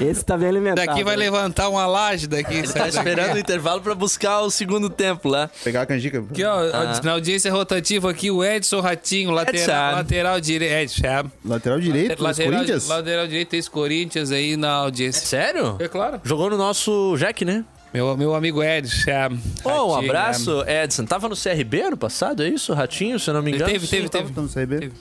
E: Esse tá bem alimentado.
D: daqui vai levantar uma laje daqui.
A: Ele tá esperando o intervalo pra buscar o segundo tempo lá.
B: Pegar a canjica.
D: Aqui, ó,
A: Ah.
D: na audiência rotativa aqui, o Edson Ratinho, lateral,
A: Edson.
D: lateral direito. Edson.
B: Lateral direito,
D: Lateral,
B: Corinthians.
D: lateral direito, esse Corinthians aí na audiência.
A: Sério?
D: É claro.
A: Jogou no nosso Jack, né?
D: Meu, meu amigo Edson.
A: Ô, um abraço, Edson. Tava no CRB ano passado, é isso? Ratinho, se eu não me engano.
D: teve, teve,
A: Sim.
D: teve.
B: Não sei bem.
D: Teve.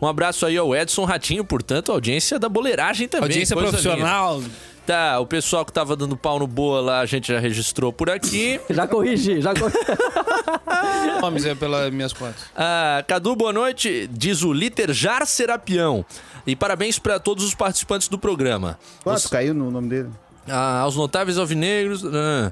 A: Um abraço aí ao Edson Ratinho, portanto, audiência da boleiragem também.
D: Audiência profissional.
A: Tá, o pessoal que tava dando pau no boa lá, a gente já registrou por aqui.
E: Já corrigi, já corrigi.
D: Nomes é pelas minhas contas.
A: Ah, Cadu, boa noite. Diz o Liter Jar Serapião. E parabéns pra todos os participantes do programa.
B: Quanto caiu no nome dele?
A: Ah, aos notáveis alvinegros. ah.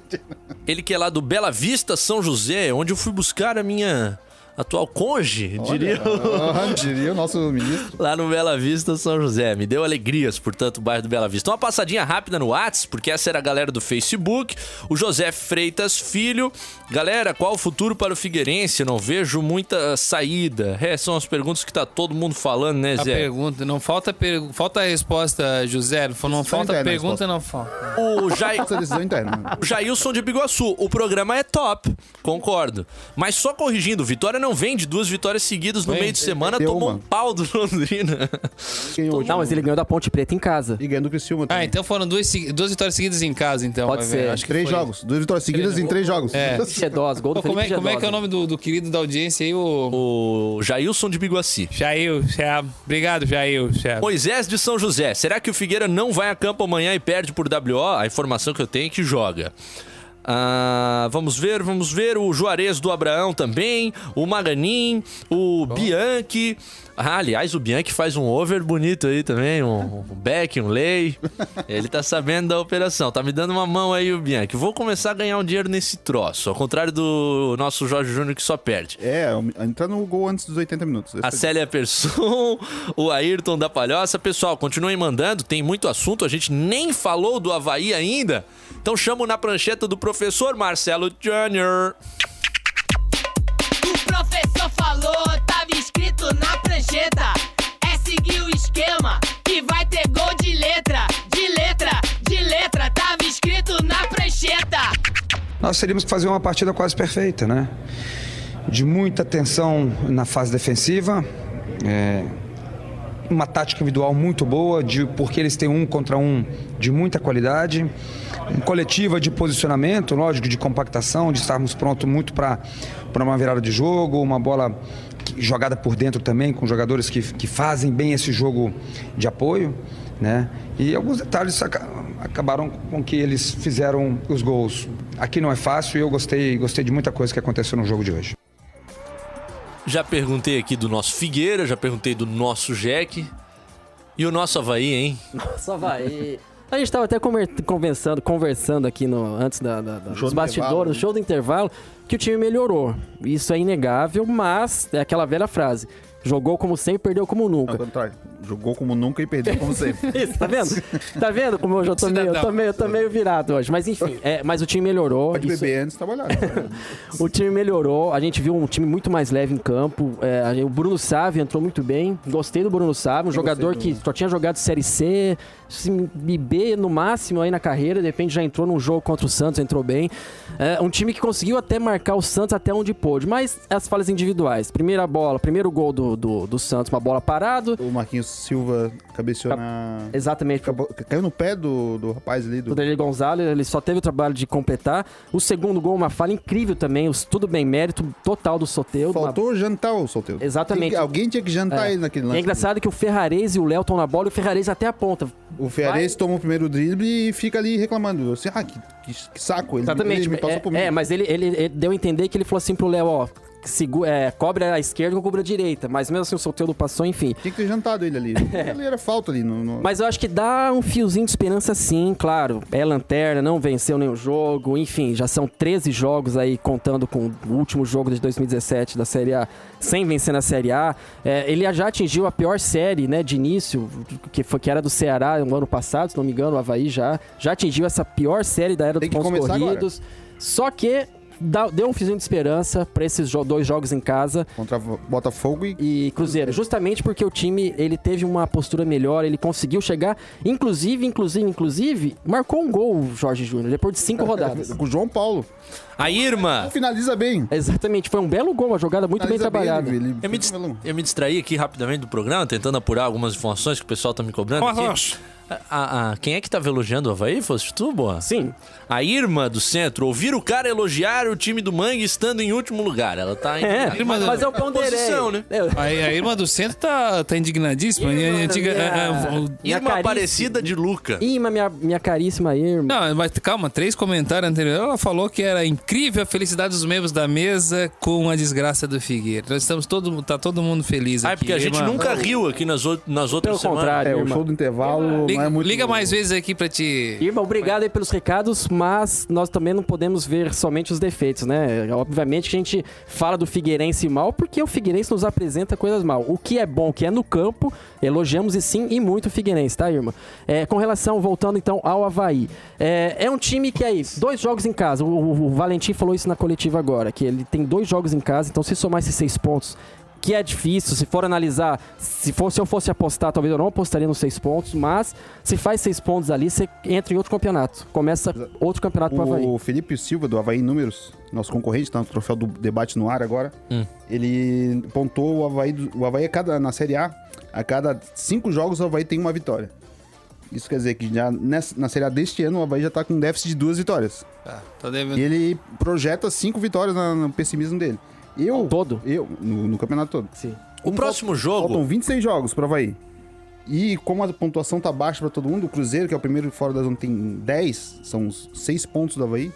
A: Ele que é lá do Bela Vista, São José, onde eu fui buscar a minha atual conge, diria.
B: Ah, diria o nosso ministro.
A: Lá no Bela Vista, São José. Me deu alegrias, portanto, o bairro do Bela Vista. Uma passadinha rápida no Whats, porque essa era a galera do Facebook. O José Freitas Filho. Galera, qual o futuro para o Figueirense? Não vejo muita saída. É, são as perguntas que tá todo mundo falando, né,
D: A
A: Zé?
D: pergunta, não falta, per... falta a resposta, José. Não, falta
B: interna a
D: pergunta, não falta.
A: O Jai...
B: Essa decisão interna.
A: O Jailson de Biguaçu, o programa é top, concordo. Mas só corrigindo, Vitória não vem de duas vitórias seguidas no
D: Vem,
A: meio de semana, tomou
B: uma.
A: um pau do Londrina.
B: Ganhou
E: Não, mas ele ganhou da Ponte Preta em casa.
B: E ganhou do Criciúma
D: Ah,
B: também.
D: então foram duas, duas vitórias seguidas em casa, então.
E: Pode ser.
D: Acho que
B: Três
D: foi.
B: jogos. Duas vitórias seguidas em três jogos.
D: É.
E: G2, gol do
D: Pô, como, é, como é que é o
E: G2.
D: nome do, do querido da audiência aí, o...
A: O Jailson de Biguaci.
D: Jair, Jair. Obrigado, Jair. Jair.
A: Moisés de São José. Será que o Figueira não vai a campo amanhã e perde por WO? A informação que eu tenho é que joga. Ah, vamos ver, vamos ver. O Juarez do Abraão também. O Maganin. O Bianchi. Ah, aliás, o Bianchi faz um over bonito aí também. Um, um back, um lay. Ele tá sabendo da operação. Tá me dando uma mão aí, o Bianchi. Vou começar a ganhar um dinheiro nesse troço. Ao contrário do nosso Jorge Júnior que só perde.
B: É, entrar no gol antes dos 80 minutos.
A: A Célia Persson, o Ayrton da Palhoça. Pessoal, continuem mandando, tem muito assunto, a gente nem falou do Havaí ainda. Então chamo na prancheta do professor Marcelo Júnior.
G: É seguir o esquema que vai ter gol de letra, de letra, de letra. Tava escrito na prancheta.
H: nós teríamos que fazer uma partida quase perfeita, né? De muita tensão na fase defensiva, é, uma tática individual muito boa, de, porque eles têm um contra um de muita qualidade, coletiva de posicionamento, lógico, de compactação, de estarmos prontos muito para uma virada de jogo, uma bola jogada por dentro também, com jogadores que, que fazem bem esse jogo de apoio, né? E alguns detalhes aca- acabaram com que eles fizeram os gols. Aqui não é fácil e eu gostei, gostei de muita coisa que aconteceu no jogo de hoje.
A: Já perguntei aqui do nosso Figueira, já perguntei do nosso Jack. E o nosso Havaí, hein?
E: Só vai. A gente tava até conver- conversando, conversando aqui no, antes da, da, da- dos
B: do
E: bastidores,
B: né?
E: show do intervalo, que o time melhorou. Isso é inegável, mas é aquela velha frase. Jogou como sempre, perdeu como
B: Ao
E: nunca.
B: contrário. Jogou como nunca e perdeu como sempre.
E: Isso, tá vendo? Tá vendo como hoje eu tô meio, eu tô meio, eu tô meio virado hoje. Mas enfim, é, mas o time melhorou.
B: Pode
E: isso-
B: beber antes de trabalhar.
E: o time melhorou, a gente viu um time muito mais leve em campo. é, o Bruno Sávio entrou muito bem. Gostei do Bruno Sávio, um jogador
B: gostei
E: que só tinha jogado Série C, B no máximo aí na carreira. De repente já entrou num jogo contra o Santos, entrou bem. É, um time que conseguiu até marcar o Santos até onde pôde. Mas as falhas individuais. Primeira bola, primeiro gol do, do, do Santos, uma bola parado.
B: o Marquinhos Silva cabeceou na...
E: Exatamente.
B: Acabou- Caiu no pé do, do rapaz ali. Do...
E: O Dele Gonzalez, ele só teve o trabalho de completar. O segundo gol, uma falha incrível também. os- Tudo bem, mérito total do Soteudo. uma-
B: Faltou jantar o solteiro.
E: Exatamente.
B: Tem alguém tinha que jantar
E: É.
B: ele naquele
E: E
B: lance.
E: é engraçado que o Ferrarese e o Léo estão na bola e o Ferrarese até aponta.
B: O Ferrarese toma o primeiro drible e fica ali reclamando. Assim, ah, que, que- que saco. Ele,
E: Exatamente.
B: Ele me passou
E: é,
B: por mim.
E: é, mas ele, ele, ele deu a entender que ele falou assim pro Léo, ó, segu- é, cobre a esquerda ou cobre a direita. Mas mesmo assim o Soteldo passou, enfim.
B: Tinha que ter jantado ele ali. Ele era falta ali. No, no-
E: Mas eu acho que dá um fiozinho de esperança sim, claro. É lanterna, não venceu nenhum jogo, enfim, já são 13 jogos aí contando com o último jogo de 2017 da Série A, sem vencer na Série A. É, ele já atingiu a pior série, né, de início, que foi que era do Ceará no ano passado, se não me engano, o Havaí já já atingiu essa pior série da era dos pontos corridos. Só que dá- deu um fiozinho de esperança para esses jo- dois jogos em casa
B: Contra Botafogo e.
E: e Cruzeiro, justamente porque o time ele teve uma postura melhor, ele conseguiu chegar, inclusive, inclusive, inclusive, marcou um gol o Jorge Júnior depois de cinco rodadas.
B: Com o João Paulo.
A: A Irma.
B: Finaliza bem.
E: Exatamente, foi um belo gol, uma jogada muito bem
B: Finaliza
E: trabalhada.
B: ele-
A: Eu me, eu me distraí aqui rapidamente do programa, tentando apurar algumas informações que o pessoal tá me cobrando. aqui. A, a- quem é que tava elogiando o Havaí? Fosse tu, boa?
E: Sim.
A: A Irma do centro. Ouvir o cara elogiar o time do Mangue estando em último lugar. Ela tá em.
E: É,
D: Irmã da-
E: mas eu ponderei.
A: posição, né?
E: Eu-
D: A, a irmã do centro tá, tá indignadíssima.
E: Irmã
D: a antiga,
E: da
D: é, é,
E: minha-
D: o-
E: Minha
A: Irma
E: caríssima-
A: Aparecida de Luca.
E: Irma, minha, minha caríssima Irma.
D: Não, mas calma, três comentários anteriores. Ela falou que era incrível a felicidade dos membros da mesa com a desgraça do Figueira. Nós estamos todo, tá todo mundo feliz
A: Ah,
D: aqui.
A: porque a gente nunca riu aqui nas, nas outras
E: Pelo
A: semanas.
E: contrário,
B: É, o
E: Irma.
B: show do intervalo
D: Liga,
B: não é muito.
D: liga mais vezes aqui pra te.
E: Irma, obrigado aí pelos recados, mas nós também não podemos ver somente os defeitos, né? Obviamente que a gente fala do Figueirense mal porque o Figueirense nos apresenta coisas mal. O que é bom, o que é no campo, elogiamos e sim e muito o Figueirense, tá, Irma? É, com relação, voltando então ao Havaí. É, é um time que aí, dois jogos em casa. O, o- o Valentim falou isso na coletiva agora, que ele tem dois jogos em casa, então se somar esses seis pontos, que é difícil, se for analisar, se, for, se eu fosse apostar, talvez eu não apostaria nos seis pontos, mas se faz seis pontos ali, você entra em outro campeonato. Começa outro campeonato pro Havaí.
B: O Felipe Silva, do Havaí Números, nosso concorrente, tá no troféu do debate no ar agora.
A: Hum.
B: Ele pontou o Havaí, do- o Havaí a cada, na Série A, a cada cinco jogos o Havaí tem uma vitória. Isso quer dizer que já nessa- na Série A deste ano o Havaí já tá com déficit de duas vitórias.
D: Devendo.
B: E ele projeta cinco vitórias na- no pessimismo dele. Eu,
E: Todo?
B: Eu, no, no campeonato todo.
E: Sim.
A: O próximo jogo.
B: Faltam 26 jogos pro Havaí. E como a pontuação tá baixa pra todo mundo, o Cruzeiro, que é o primeiro fora da zona, tem 10, são os 6 pontos do Havaí.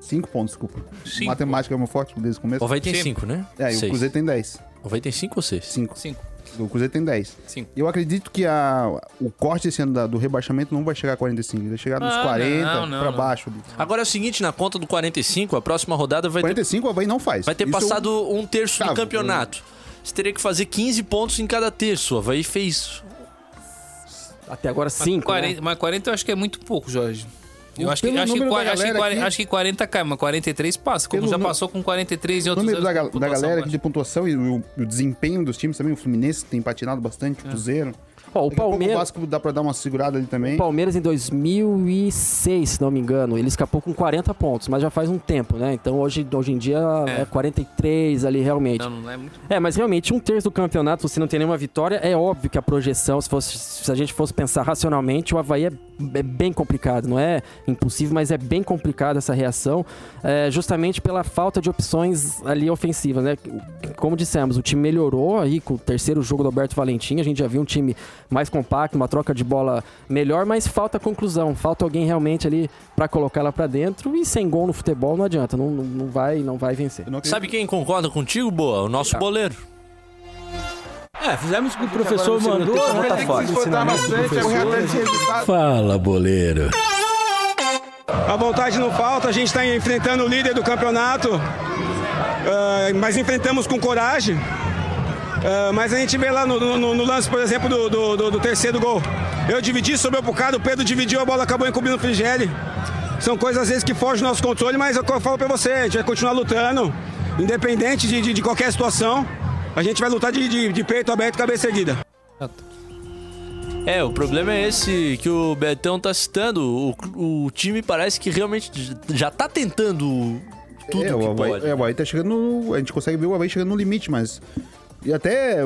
B: 5 pontos, desculpa.
D: Cinco.
B: Matemática é meu forte desde o começo.
A: O Havaí tem
D: Sim.
A: 5, né?
B: É, e o. Cruzeiro tem 10.
A: O Havaí tem 5 ou 6?
B: 5.
D: Cinco.
B: O Cruzeiro tem 10.
D: Cinco.
B: Eu acredito que a, o corte esse ano da- do rebaixamento não vai chegar a 45, vai chegar nos
D: Ah,
B: 40
D: não, não,
B: pra
D: não.
B: baixo.
A: Agora é o seguinte, na conta do 45, a próxima rodada vai ter,
B: 45 o Havaí não faz.
A: vai ter
B: Isso eu-
A: passado um terço do
B: Cravo.
A: campeonato. Você teria que fazer 15 pontos em cada terço. O Havaí fez.
E: Até agora
D: Mas
E: cinco,
D: 40,
E: né?
D: mas 40 eu acho que é muito pouco, Jorge. Eu acho que, acho, que, acho, que,
B: aqui-
D: acho que 40 cai, mas 43 passa. Como já passou com 43 em outros
B: número da, da galera aqui
D: baixa.
B: de pontuação e o, o desempenho dos times também, o Fluminense tem patinado bastante, o Cruzeiro.
E: Ó, o Palmeiras...
B: O Vasco dá pra dar uma segurada ali também.
E: O Palmeiras em 2006, se não me engano, ele escapou com 40 pontos, mas já faz um tempo, né? Então hoje, hoje em dia é,
D: É.
E: 43 ali realmente.
D: Não, não é muito.
E: É, mas realmente um terço do campeonato você não tem nenhuma vitória. É óbvio que a projeção, se, fosse, se a gente fosse pensar racionalmente, o Havaí é, é bem complicado. Não é impossível, mas é bem complicado essa reação, é, justamente pela falta de opções ali ofensivas, né? Como dissemos, o time melhorou aí com o terceiro jogo do Alberto Valentim. A gente já viu um time mais compacto, uma troca de bola melhor, mas falta conclusão. Falta alguém realmente ali pra colocar ela pra dentro. E sem gol no futebol não adianta, não, não, não vai, não vai vencer.
B: Não
A: Sabe quem concorda contigo, Boa? O nosso boleiro.
I: É, fizemos o que o professor mandou? Tá fácil.
J: Fala, boleiro.
I: A vontade não falta, a gente está enfrentando o líder do campeonato, ah, mas enfrentamos com coragem. Ah, mas a gente vê lá no, no- no lance, por exemplo, do, do- do- do terceiro gol. Eu dividi, sobrou pro cara, o Pedro dividiu, a bola acabou encobrindo o Frigeli. São coisas às vezes que fogem do nosso controle, mas é o que eu falo pra você, a gente vai continuar lutando, independente de, de- de qualquer situação. A gente vai lutar de, de- de peito aberto e cabeça erguida.
A: É, o problema é esse que o Betão tá citando. O, o time parece que realmente já tá tentando tudo
B: é,
A: que
B: o Havaí,
A: pode.
B: é, o Havaí tá chegando no, A gente consegue ver o Havaí chegando no limite, mas. E até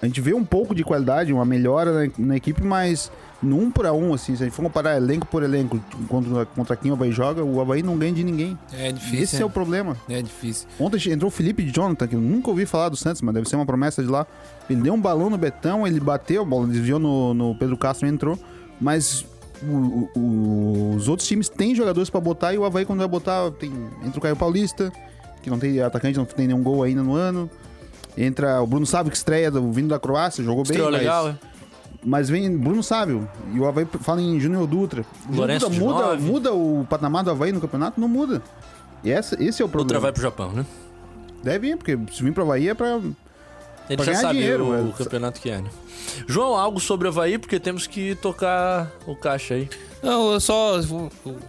B: a gente vê um pouco de qualidade, uma melhora na, na equipe, mas no um por um, assim, se a gente for comparar elenco por elenco contra, contra quem o Havaí joga, o Havaí não ganha de ninguém.
D: É difícil.
B: Esse é o problema.
D: É difícil.
B: Ontem entrou o Felipe de Jonathan, que eu nunca ouvi falar do Santos, mas deve ser uma promessa de lá. Ele deu um balão no Betão, ele bateu, a bola desviou no, no Pedro Castro e entrou. Mas o- o- os outros times têm jogadores pra botar e o Havaí, quando vai botar, tem, entra o Caio Paulista, que não tem atacante, não tem nenhum gol ainda no ano. Entra o Bruno Sávio, que estreia do, vindo da Croácia, jogou
A: Estreou
B: bem,
A: legal,
B: mas,
A: é?
B: mas vem Bruno Sávio. E o Havaí fala em Júnior Dutra.
A: Lourenço
B: Dutra muda,
A: nove.
B: muda o patamar do Havaí no campeonato? Não muda. E essa, esse é o problema.
A: vai pro Japão, né?
B: Deve ir, porque se vir pro Havaí é pra...
A: Ele já sabe
B: dinheiro,
A: o,
B: mas-
A: campeonato que é, né? João, algo sobre o Havaí, porque temos que tocar o caixa aí.
D: Não, eu só.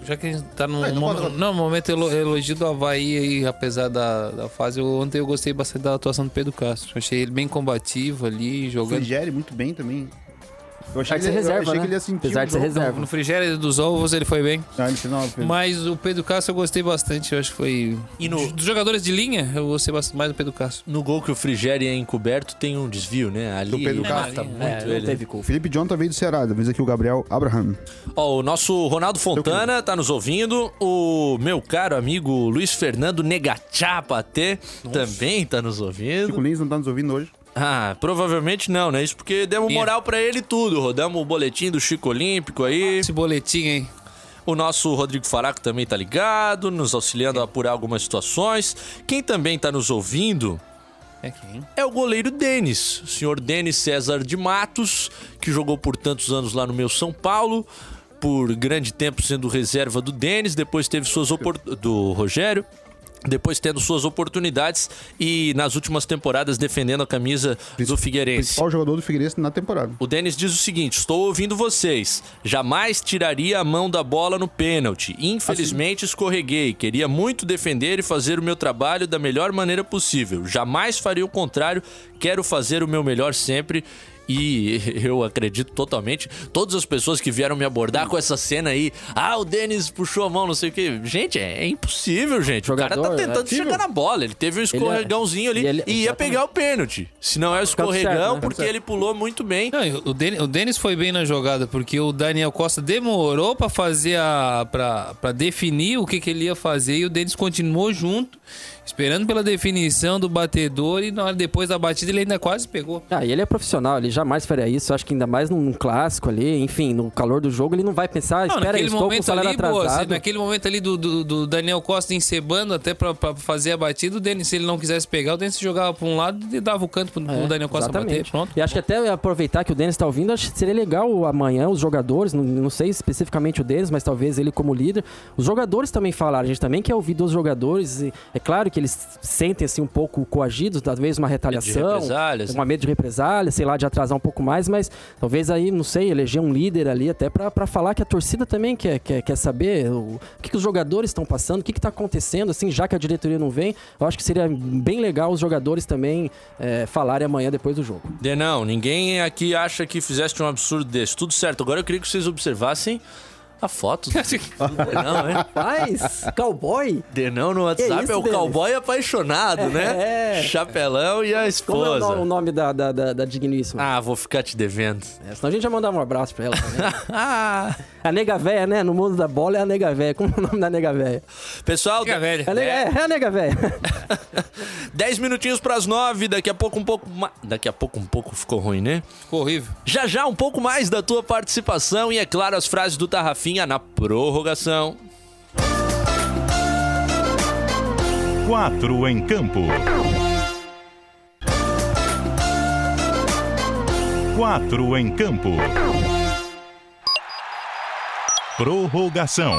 D: Já que a gente tá num
B: Ah, então
D: mo-
B: fala, fala.
D: não, momento elo- elogio do Havaí aí, apesar da, da fase. Eu- ontem eu gostei bastante da atuação do Pedro Castro. Achei ele bem combativo ali,
B: O
D: jogando.
B: Frigeri muito bem também. Eu
E: de ser
B: ele- eu
E: reserva,
B: achei
E: né?
B: que ele ia sentir
E: Apesar
B: o
E: de ser reserva.
D: No Frigério dos Ovos ele foi bem.
B: Ah, ele fez uma- fez-
D: Mas o Pedro Castro eu gostei bastante. Eu acho que foi.
A: E no-
D: Dos jogadores de linha, eu gostei bastante mais do Pedro Castro.
A: No gol que o Frigério é encoberto, tem um desvio, né? Ali
B: Do Pedro
A: mata
B: Castro.
A: muito
E: É, não
A: ele.
E: teve.
B: O Felipe Jonathan veio do Ceará, vez aqui o Gabriel Abraham.
A: Ó, o nosso Ronaldo Fontana tá nos ouvindo. O meu caro amigo Luiz Fernando Negachapate também tá nos
B: Chico
A: ouvindo.
B: Lins não tá nos ouvindo hoje.
A: Ah, provavelmente não, né? Isso porque demos moral pra ele tudo. Rodamos o boletim do Chico Olímpico aí.
D: Esse boletim, hein?
A: O nosso Rodrigo Faraco também tá ligado, nos auxiliando a apurar algumas situações. Quem também tá nos ouvindo
D: É quem?
A: é o goleiro Denis, o senhor Denis César de Matos, que jogou por tantos anos lá no meu São Paulo, por grande tempo sendo reserva do Denis, depois teve suas opor... do Rogério. Depois tendo suas oportunidades e nas últimas temporadas defendendo a camisa do Figueirense.
B: Principal jogador do Figueirense na temporada.
A: O Denis diz o seguinte: estou ouvindo vocês. Jamais tiraria a mão da bola no pênalti. Infelizmente escorreguei. Queria muito defender e fazer o meu trabalho da melhor maneira possível. Jamais faria o contrário. Quero fazer o meu melhor sempre. E eu acredito totalmente. Todas as pessoas que vieram me abordar com essa cena aí. Ah, o Denis puxou a mão, não sei o que. Gente, é, é impossível, gente. o cara tá
E: Jogador,
A: tentando
E: é
A: chegar na bola. Ele teve um escorregãozinho ali
E: e ele-
A: e ia pegar o pênalti. Se não é o
E: certo,
A: escorregão,
E: né?
A: porque ele pulou muito bem.
D: Não, o Denis, o Denis foi bem na jogada, porque o Daniel Costa demorou pra fazer a. Pra, pra definir o que, que ele ia fazer e o Denis continuou junto, esperando pela definição do batedor e na hora depois da batida ele ainda quase pegou.
E: Ah, e ele é profissional, ele jamais faria isso. Acho que ainda mais num, clássico ali, enfim, no calor do jogo, ele não vai pensar,
D: Não,
E: espera estou com o salário
D: ali,
E: atrasado.
D: se naquele momento ali do, do, do Daniel Costa encebando até pra, pra fazer a batida, o Denis, se ele não quisesse pegar, o Denis jogava pra um lado e dava o canto pro, pro
E: É,
D: Daniel Costa
E: exatamente.
D: bater. Pronto.
E: E acho que até aproveitar que o Denis está ouvindo, acho que seria legal amanhã os jogadores, não, não sei especificamente o Denis, mas talvez ele como líder, os jogadores também falaram. A gente também quer ouvir dos jogadores. E é claro que eles sentem assim um pouco coagidos, talvez uma retaliação, uma medo de represália, sei lá, de atrasar um pouco mais, mas talvez aí, não sei, eleger um líder ali até para falar que a torcida também quer, quer, quer saber o, que, que os jogadores estão passando, o que está acontecendo, assim, já que a diretoria não vem. Eu acho que seria bem legal os jogadores também é, falarem amanhã depois do jogo.
A: Denão, ninguém aqui acha que fizeste um absurdo desse. Tudo certo. Agora eu queria que vocês observassem a foto do Denão, né?
E: Mas, cowboy?
A: Denão no WhatsApp
E: isso,
A: é o
E: Denis?
A: cowboy apaixonado, né?
E: É.
A: Chapelão e a
E: Como é o
A: esposa.
E: no- o nome da, da, da, da digníssima?
A: Ah, vou ficar te devendo.
E: É, senão a gente já mandava um abraço pra ela também.
A: Ah,
E: a nega véia, né? No mundo da bola é a nega véia. Como é o nome da nega véia?
A: pessoal,
D: Fica velho.
E: É, a nega, é, é a nega véia.
A: 10 minutinhos pras 9, daqui a pouco um pouco mais. Daqui a pouco um pouco ficou ruim, né?
D: Ficou horrível.
A: Já já um pouco mais da tua participação e, é claro, as frases do Na prorrogação.
C: Quatro em campo. Quatro em campo. Prorrogação.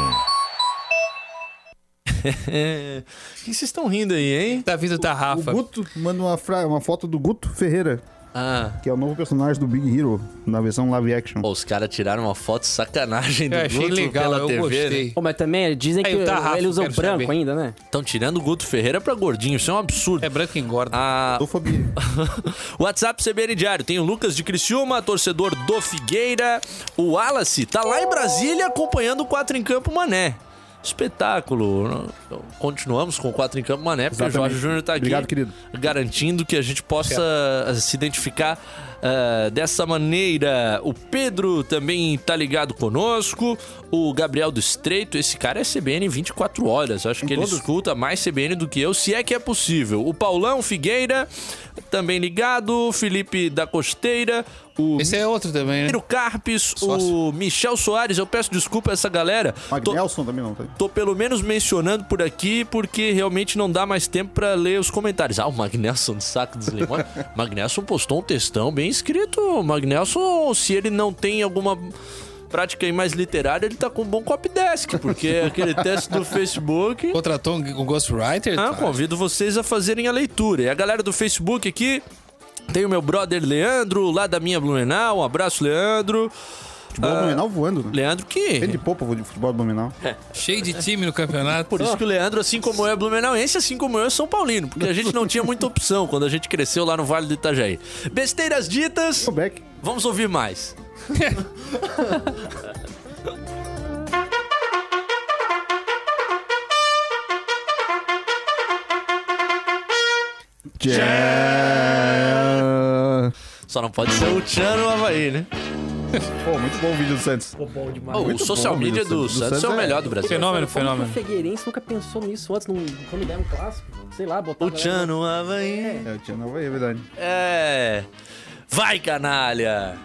A: O que vocês estão rindo aí, hein?
D: Tá vindo da
B: O
D: Rafa.
B: Guto manda uma, fra- uma foto do Guto Ferreira,
A: Ah,
B: que é o novo personagem do Big Hero, na versão live action.
A: pô, os caras tiraram uma foto sacanagem do
D: Eu achei
A: Guto
D: legal,
A: pela
D: eu
A: TV,
D: gostei.
E: Pô, mas também dizem
D: Aí,
E: que
D: o Tarrafo,
E: ele usa o branco
D: saber.
E: ainda, né?
A: Estão tirando o Guto Ferreira pra gordinho, isso é um absurdo.
D: É branco e engorda.
A: Ah. WhatsApp CBN Diário. Tem o Lucas de Criciúma, torcedor do Figueira. O Wallace tá lá em Brasília acompanhando o 4 em Campo Mané. Espetáculo. Continuamos com o 4 em Campo Mané, porque o. Jorge Júnior tá aqui
B: Obrigado, querido.
A: garantindo que a gente possa se identificar ah, dessa maneira. O Pedro também tá ligado conosco. O Gabriel do Estreito, esse cara é CBN 24 horas. Acho que ele escuta mais CBN do que eu, se é que é possível. O Paulão Figueira, também ligado. Felipe da Costeira. O
D: Esse é outro também, né?
A: Miro Carpes, o Michel Soares. Eu peço desculpa a essa galera. Tô-
B: Magnelson também não tem.
A: Tô pelo menos mencionando por aqui porque realmente não dá mais tempo pra ler os comentários. Ah, o Magnelson do Saco dos Limões. Magnelson postou um textão bem escrito. O Magnelson, se ele não tem alguma prática aí mais literária, ele tá com um bom copy desk, porque aquele teste do Facebook.
D: Contratou um um Ghostwriter?
A: Ah,
D: tá?
A: convido vocês a fazerem a leitura. E a galera do Facebook aqui, tem o meu brother Leandro, lá da minha Blumenau. Um abraço, Leandro.
B: Futebol
A: Ah,
B: Blumenau voando, né?
A: Leandro que...
B: Tem de poupa de futebol Blumenau.
D: Cheio de time no campeonato.
A: Por isso que o Leandro, assim como eu, é blumenauense, assim como eu, é São Paulino. Porque a gente não tinha muita opção quando a gente cresceu lá no Vale do Itajaí. Besteiras ditas, vamos ouvir mais. Só não pode ser o Tchan no Havaí, né?
B: Pô, muito bom o vídeo do Santos.
A: o
B: Muito
A: social
B: bom,
A: media
B: do
A: do,
B: Santos. Do
A: Santos é o
B: é-
A: melhor do Brasil.
D: Fenômeno,
E: Como que
D: fenômeno.
E: o Figueirense nunca pensou nisso antes, num, quando der um clássico? Sei lá, botar
A: O
E: galera-
A: Tchan no Havaí.
B: É, o Tia Nova aí, é verdade.
A: É. Vai, canalha!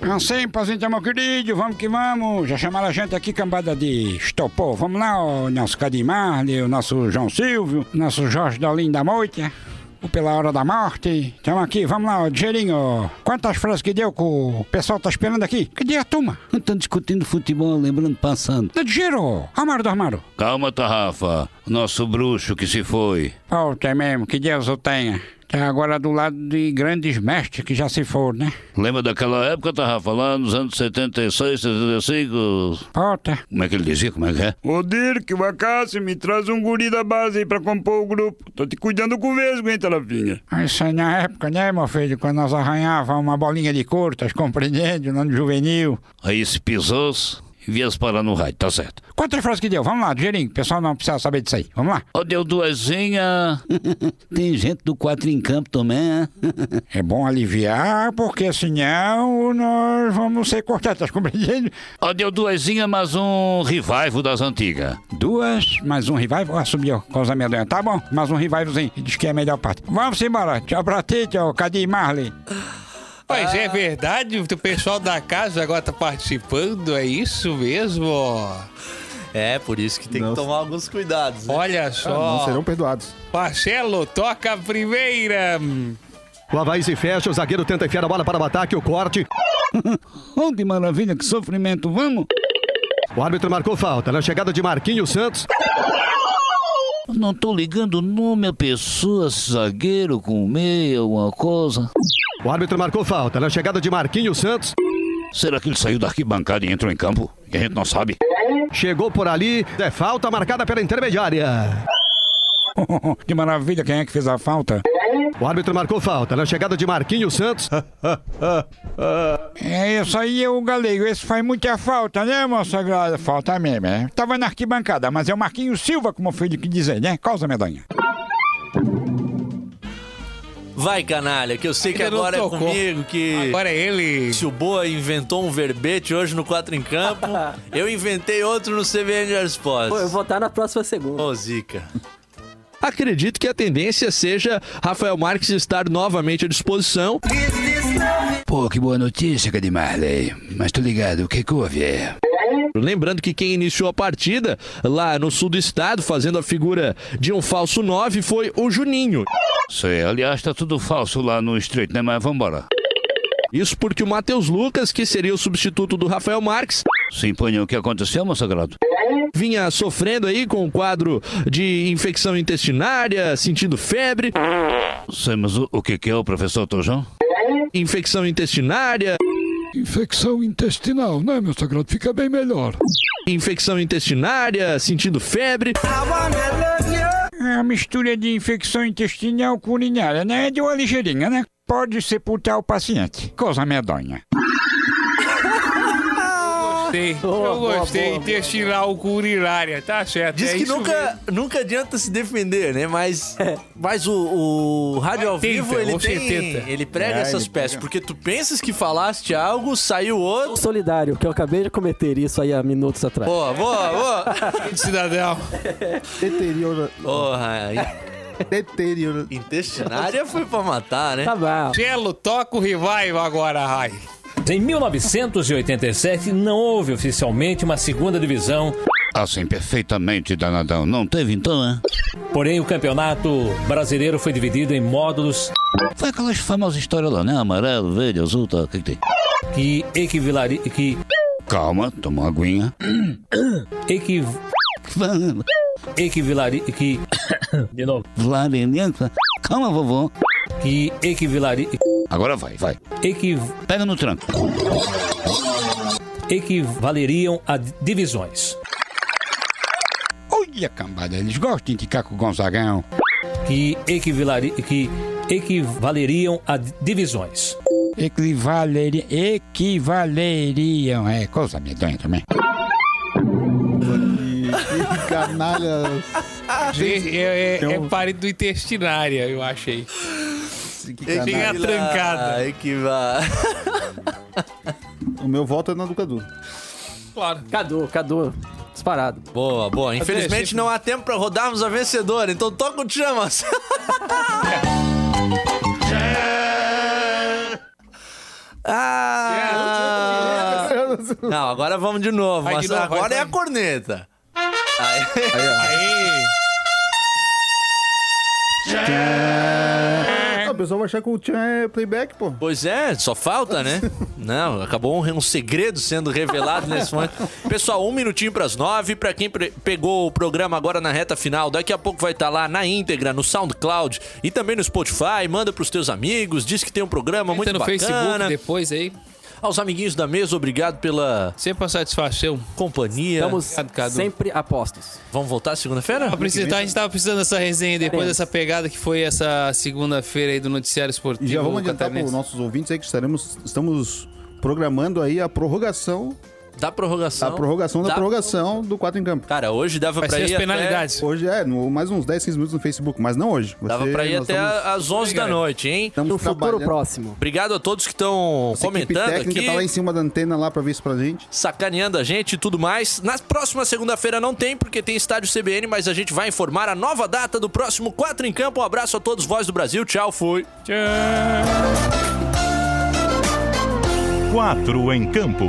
J: Não sei, pazinho, meu querido, vamos que vamos. Já chamaram a gente aqui, cambada de estopou. Vamos lá, o nosso Cadimar, o nosso João Silvio, nosso Jorge Dolim da Moita, o Pela Hora da Morte. Estamos aqui, vamos lá, ó, Digeirinho. Quantas frases que deu que o pessoal tá esperando aqui? Cadê a turma?
K: Estão discutindo futebol, lembrando passando.
J: Da Digeiro, Amaro do Armário.
K: Calma, Tarrafa. Nosso bruxo que se foi.
J: Volta mesmo, que Deus o tenha. Tá agora do lado de grandes mestres que já se foram, né?
K: Lembra daquela época, Tarrafa, lá nos anos 76, 75?
J: Volta.
K: Como é que ele dizia? Como é que é?
J: Ô Dirk, o Acácio, me traz um guri da base aí pra compor o grupo. Tô te cuidando com o vesgo, hein, Talafinha? Isso aí na época, né, meu filho? Quando nós arranhava uma bolinha de tá compreendendo? No ano juvenil.
K: Aí se pisou-se e viesse parar no raio, tá certo.
J: Quantas frases que deu? Vamos lá, Digeirinho. O pessoal não precisa saber disso aí. Vamos lá.
K: Ó, deu duasinha. Tem gente do quatro em campo também, né?
J: É bom aliviar, porque senão nós vamos ser cortados, tá compreendendo?
K: Ó, deu duasinha, mas um revival das antigas.
J: Duas, mais um revival. Ah, subiu com os amendoim. Tá bom, mais um revivalzinho. Diz que é a melhor parte. Vamos embora. Tchau pra ti, tchau. Cadê Marley?
D: Mas é verdade, o pessoal da casa agora tá participando, é isso mesmo?
A: É, por isso que tem que
B: Nossa.
A: tomar alguns cuidados. né?
D: Olha
B: Ah, não
D: só.
B: serão perdoados.
D: Marcelo, toca a primeira.
L: O Havaí se fecha, o zagueiro tenta enfiar a bola para o ataque, o corte.
J: Oh, que maravilha, que sofrimento. Vamos.
L: O árbitro marcou falta. Na chegada de Marquinhos Santos,
K: Não tô ligando o nome a pessoa, zagueiro com meia, alguma coisa.
L: O árbitro marcou falta. Na chegada de Marquinhos Santos,
K: Será que ele saiu da arquibancada e entrou em campo? E a gente não sabe.
L: chegou por ali. É falta marcada pela intermediária.
J: que maravilha, quem é que fez a falta?
L: O árbitro marcou falta. Na chegada de Marquinhos Santos,
J: É, isso aí é o galego. Esse faz muita falta, né, sagrado? Falta mesmo, é. Tava na arquibancada, mas é o Marquinhos Silva, como o filho que dizer, né? Causa medonha.
A: Vai, canalha, que eu sei que
D: Ainda
A: agora é
D: tocou.
A: comigo, que...
D: Agora é ele.
A: Se o Boa inventou um verbete hoje no 4 em Campo, eu inventei outro no CBN de Esportes.
E: Pô, eu vou estar na próxima segunda.
A: Ô, Zica. Acredito que a tendência seja Rafael Marques estar novamente à disposição.
K: Pô, que boa notícia, Cadê Marley? Mas tô ligado, o que que houve? É?
A: Lembrando que quem iniciou a partida lá no sul do estado, fazendo a figura de um falso 9, foi o Juninho.
K: Sei, aliás, tá tudo falso lá no Estreito, né? Mas vambora.
A: Isso porque o Matheus Lucas, que seria o substituto do Rafael Marques,
K: Sim, Panhão, o que aconteceu, meu sagrado?
A: vinha sofrendo aí com um quadro de infecção intestinária, sentindo febre,
K: Sei, mas o, o que que é o professor Tojão?
A: infecção intestinária,
J: Infecção intestinal, né, meu sagrado? Fica bem melhor.
A: infecção intestinária, sentindo febre.
J: É a mistura de infecção intestinal com urinária, né? É de uma ligeirinha, né? Pode sepultar o paciente. Coisa medonha.
D: Gostei.
E: Boa,
D: eu
E: boa,
D: gostei.
E: boa,
D: Intestinal urinária. Tá certo.
A: Diz
D: é
A: que
D: isso
A: nunca, nunca adianta se defender, né? Mas, mas o, o rádio ao vivo, ele tem... Ele prega
B: É,
A: essas
B: ele
A: peças.
B: prega.
A: Porque tu pensas que falaste algo, saiu outro.
E: Solidário, que eu acabei de cometer isso aí há minutos atrás.
A: Boa, boa, boa.
D: Cidadão.
B: Deteriora...
A: Porra,
B: Deteriora...
A: intestinária foi pra matar, né?
E: Tá bom.
D: Gelo, toca o revival agora, Rai.
M: Em 1987, não houve oficialmente uma segunda divisão,
K: Assim, perfeitamente, danadão. Não teve então, né?
M: porém o campeonato brasileiro foi dividido em módulos
K: Foi aquelas famosas histórias lá, né? Amarelo, verde, azul, tá? O que, que tem?
M: que equivalariam. Que
K: Calma, toma uma aguinha.
M: equiv, equivalariam. Que. De novo.
K: Calma, vovô.
M: Que equivalariam.
K: Agora vai, vai.
M: Equiv,
K: Pega no tranco.
M: equivaleriam a divisões.
J: Olha, cambada, eles gostam de ficar com o Gonzagão.
M: Que equivalariam. Que equivaleriam a divisões.
J: Equivaleriam, equivaleriam, é coisa medonha também.
B: Que canalha...
D: Gente, é, é, é
B: um-
D: parede do intestinária, eu achei.
B: Que
D: Tem
B: canalha.
D: a trancada.
A: Equiva...
B: O meu voto é na do Cadu.
D: Claro.
E: Cadu, Cadu. Disparado.
A: Boa, boa. Infelizmente
D: Chifre.
A: não há tempo pra rodarmos a vencedora, então toca o chamas. ah! Não, agora vamos de novo.
D: Vai de novo, vai,
A: agora é
D: vai.
A: a corneta. Aí.
D: Aí.
B: O pessoal vai achar que o Tchan é playback, pô.
A: Pois é, só falta, né? Não, acabou um, um segredo sendo revelado nesse momento. Pessoal, um minutinho pras nove. Pra quem pegou o programa agora na reta final, daqui a pouco vai estar lá na íntegra, no SoundCloud e também no Spotify. Manda pros teus amigos, diz que tem um programa muito
D: Entra no
A: bacana.
D: Facebook depois aí.
A: Aos amiguinhos da mesa, obrigado pela
D: Sempre uma satisfação.
A: companhia.
E: Estamos
D: Obrigado, Cadu.
E: sempre apostos.
A: Vamos voltar segunda-feira?
D: Tá, a gente tava precisando dessa resenha depois dessa pegada que foi essa segunda-feira aí do Noticiário Esportivo.
B: E já vamos adiantar para
D: catarinense.
B: os nossos ouvintes aí que estaremos, estamos programando aí a prorrogação,
A: Da prorrogação.
B: a prorrogação da,
A: Da-
B: prorrogação do 4 em campo.
A: Cara, hoje dava
D: Vai
A: pra
D: ser
A: ir
D: as
A: até-
D: penalidades.
B: Hoje é, no, mais uns 10, 15 minutos no Facebook, mas não hoje. Vai
A: Dava pra ir até
B: estamos-
A: às 11 da noite, hein?
B: estamos
E: No futuro próximo.
A: Obrigado a todos que estão comentando
B: técnica
A: aqui.
B: tá lá em cima da antena lá pra ver isso pra gente.
A: sacaneando a gente e tudo mais. Na próxima segunda-feira não tem, porque tem estádio CBN, mas a gente vai informar a nova data do próximo 4 em Campo. Um abraço a todos, voz do Brasil. Tchau, fui.
C: Quatro em campo.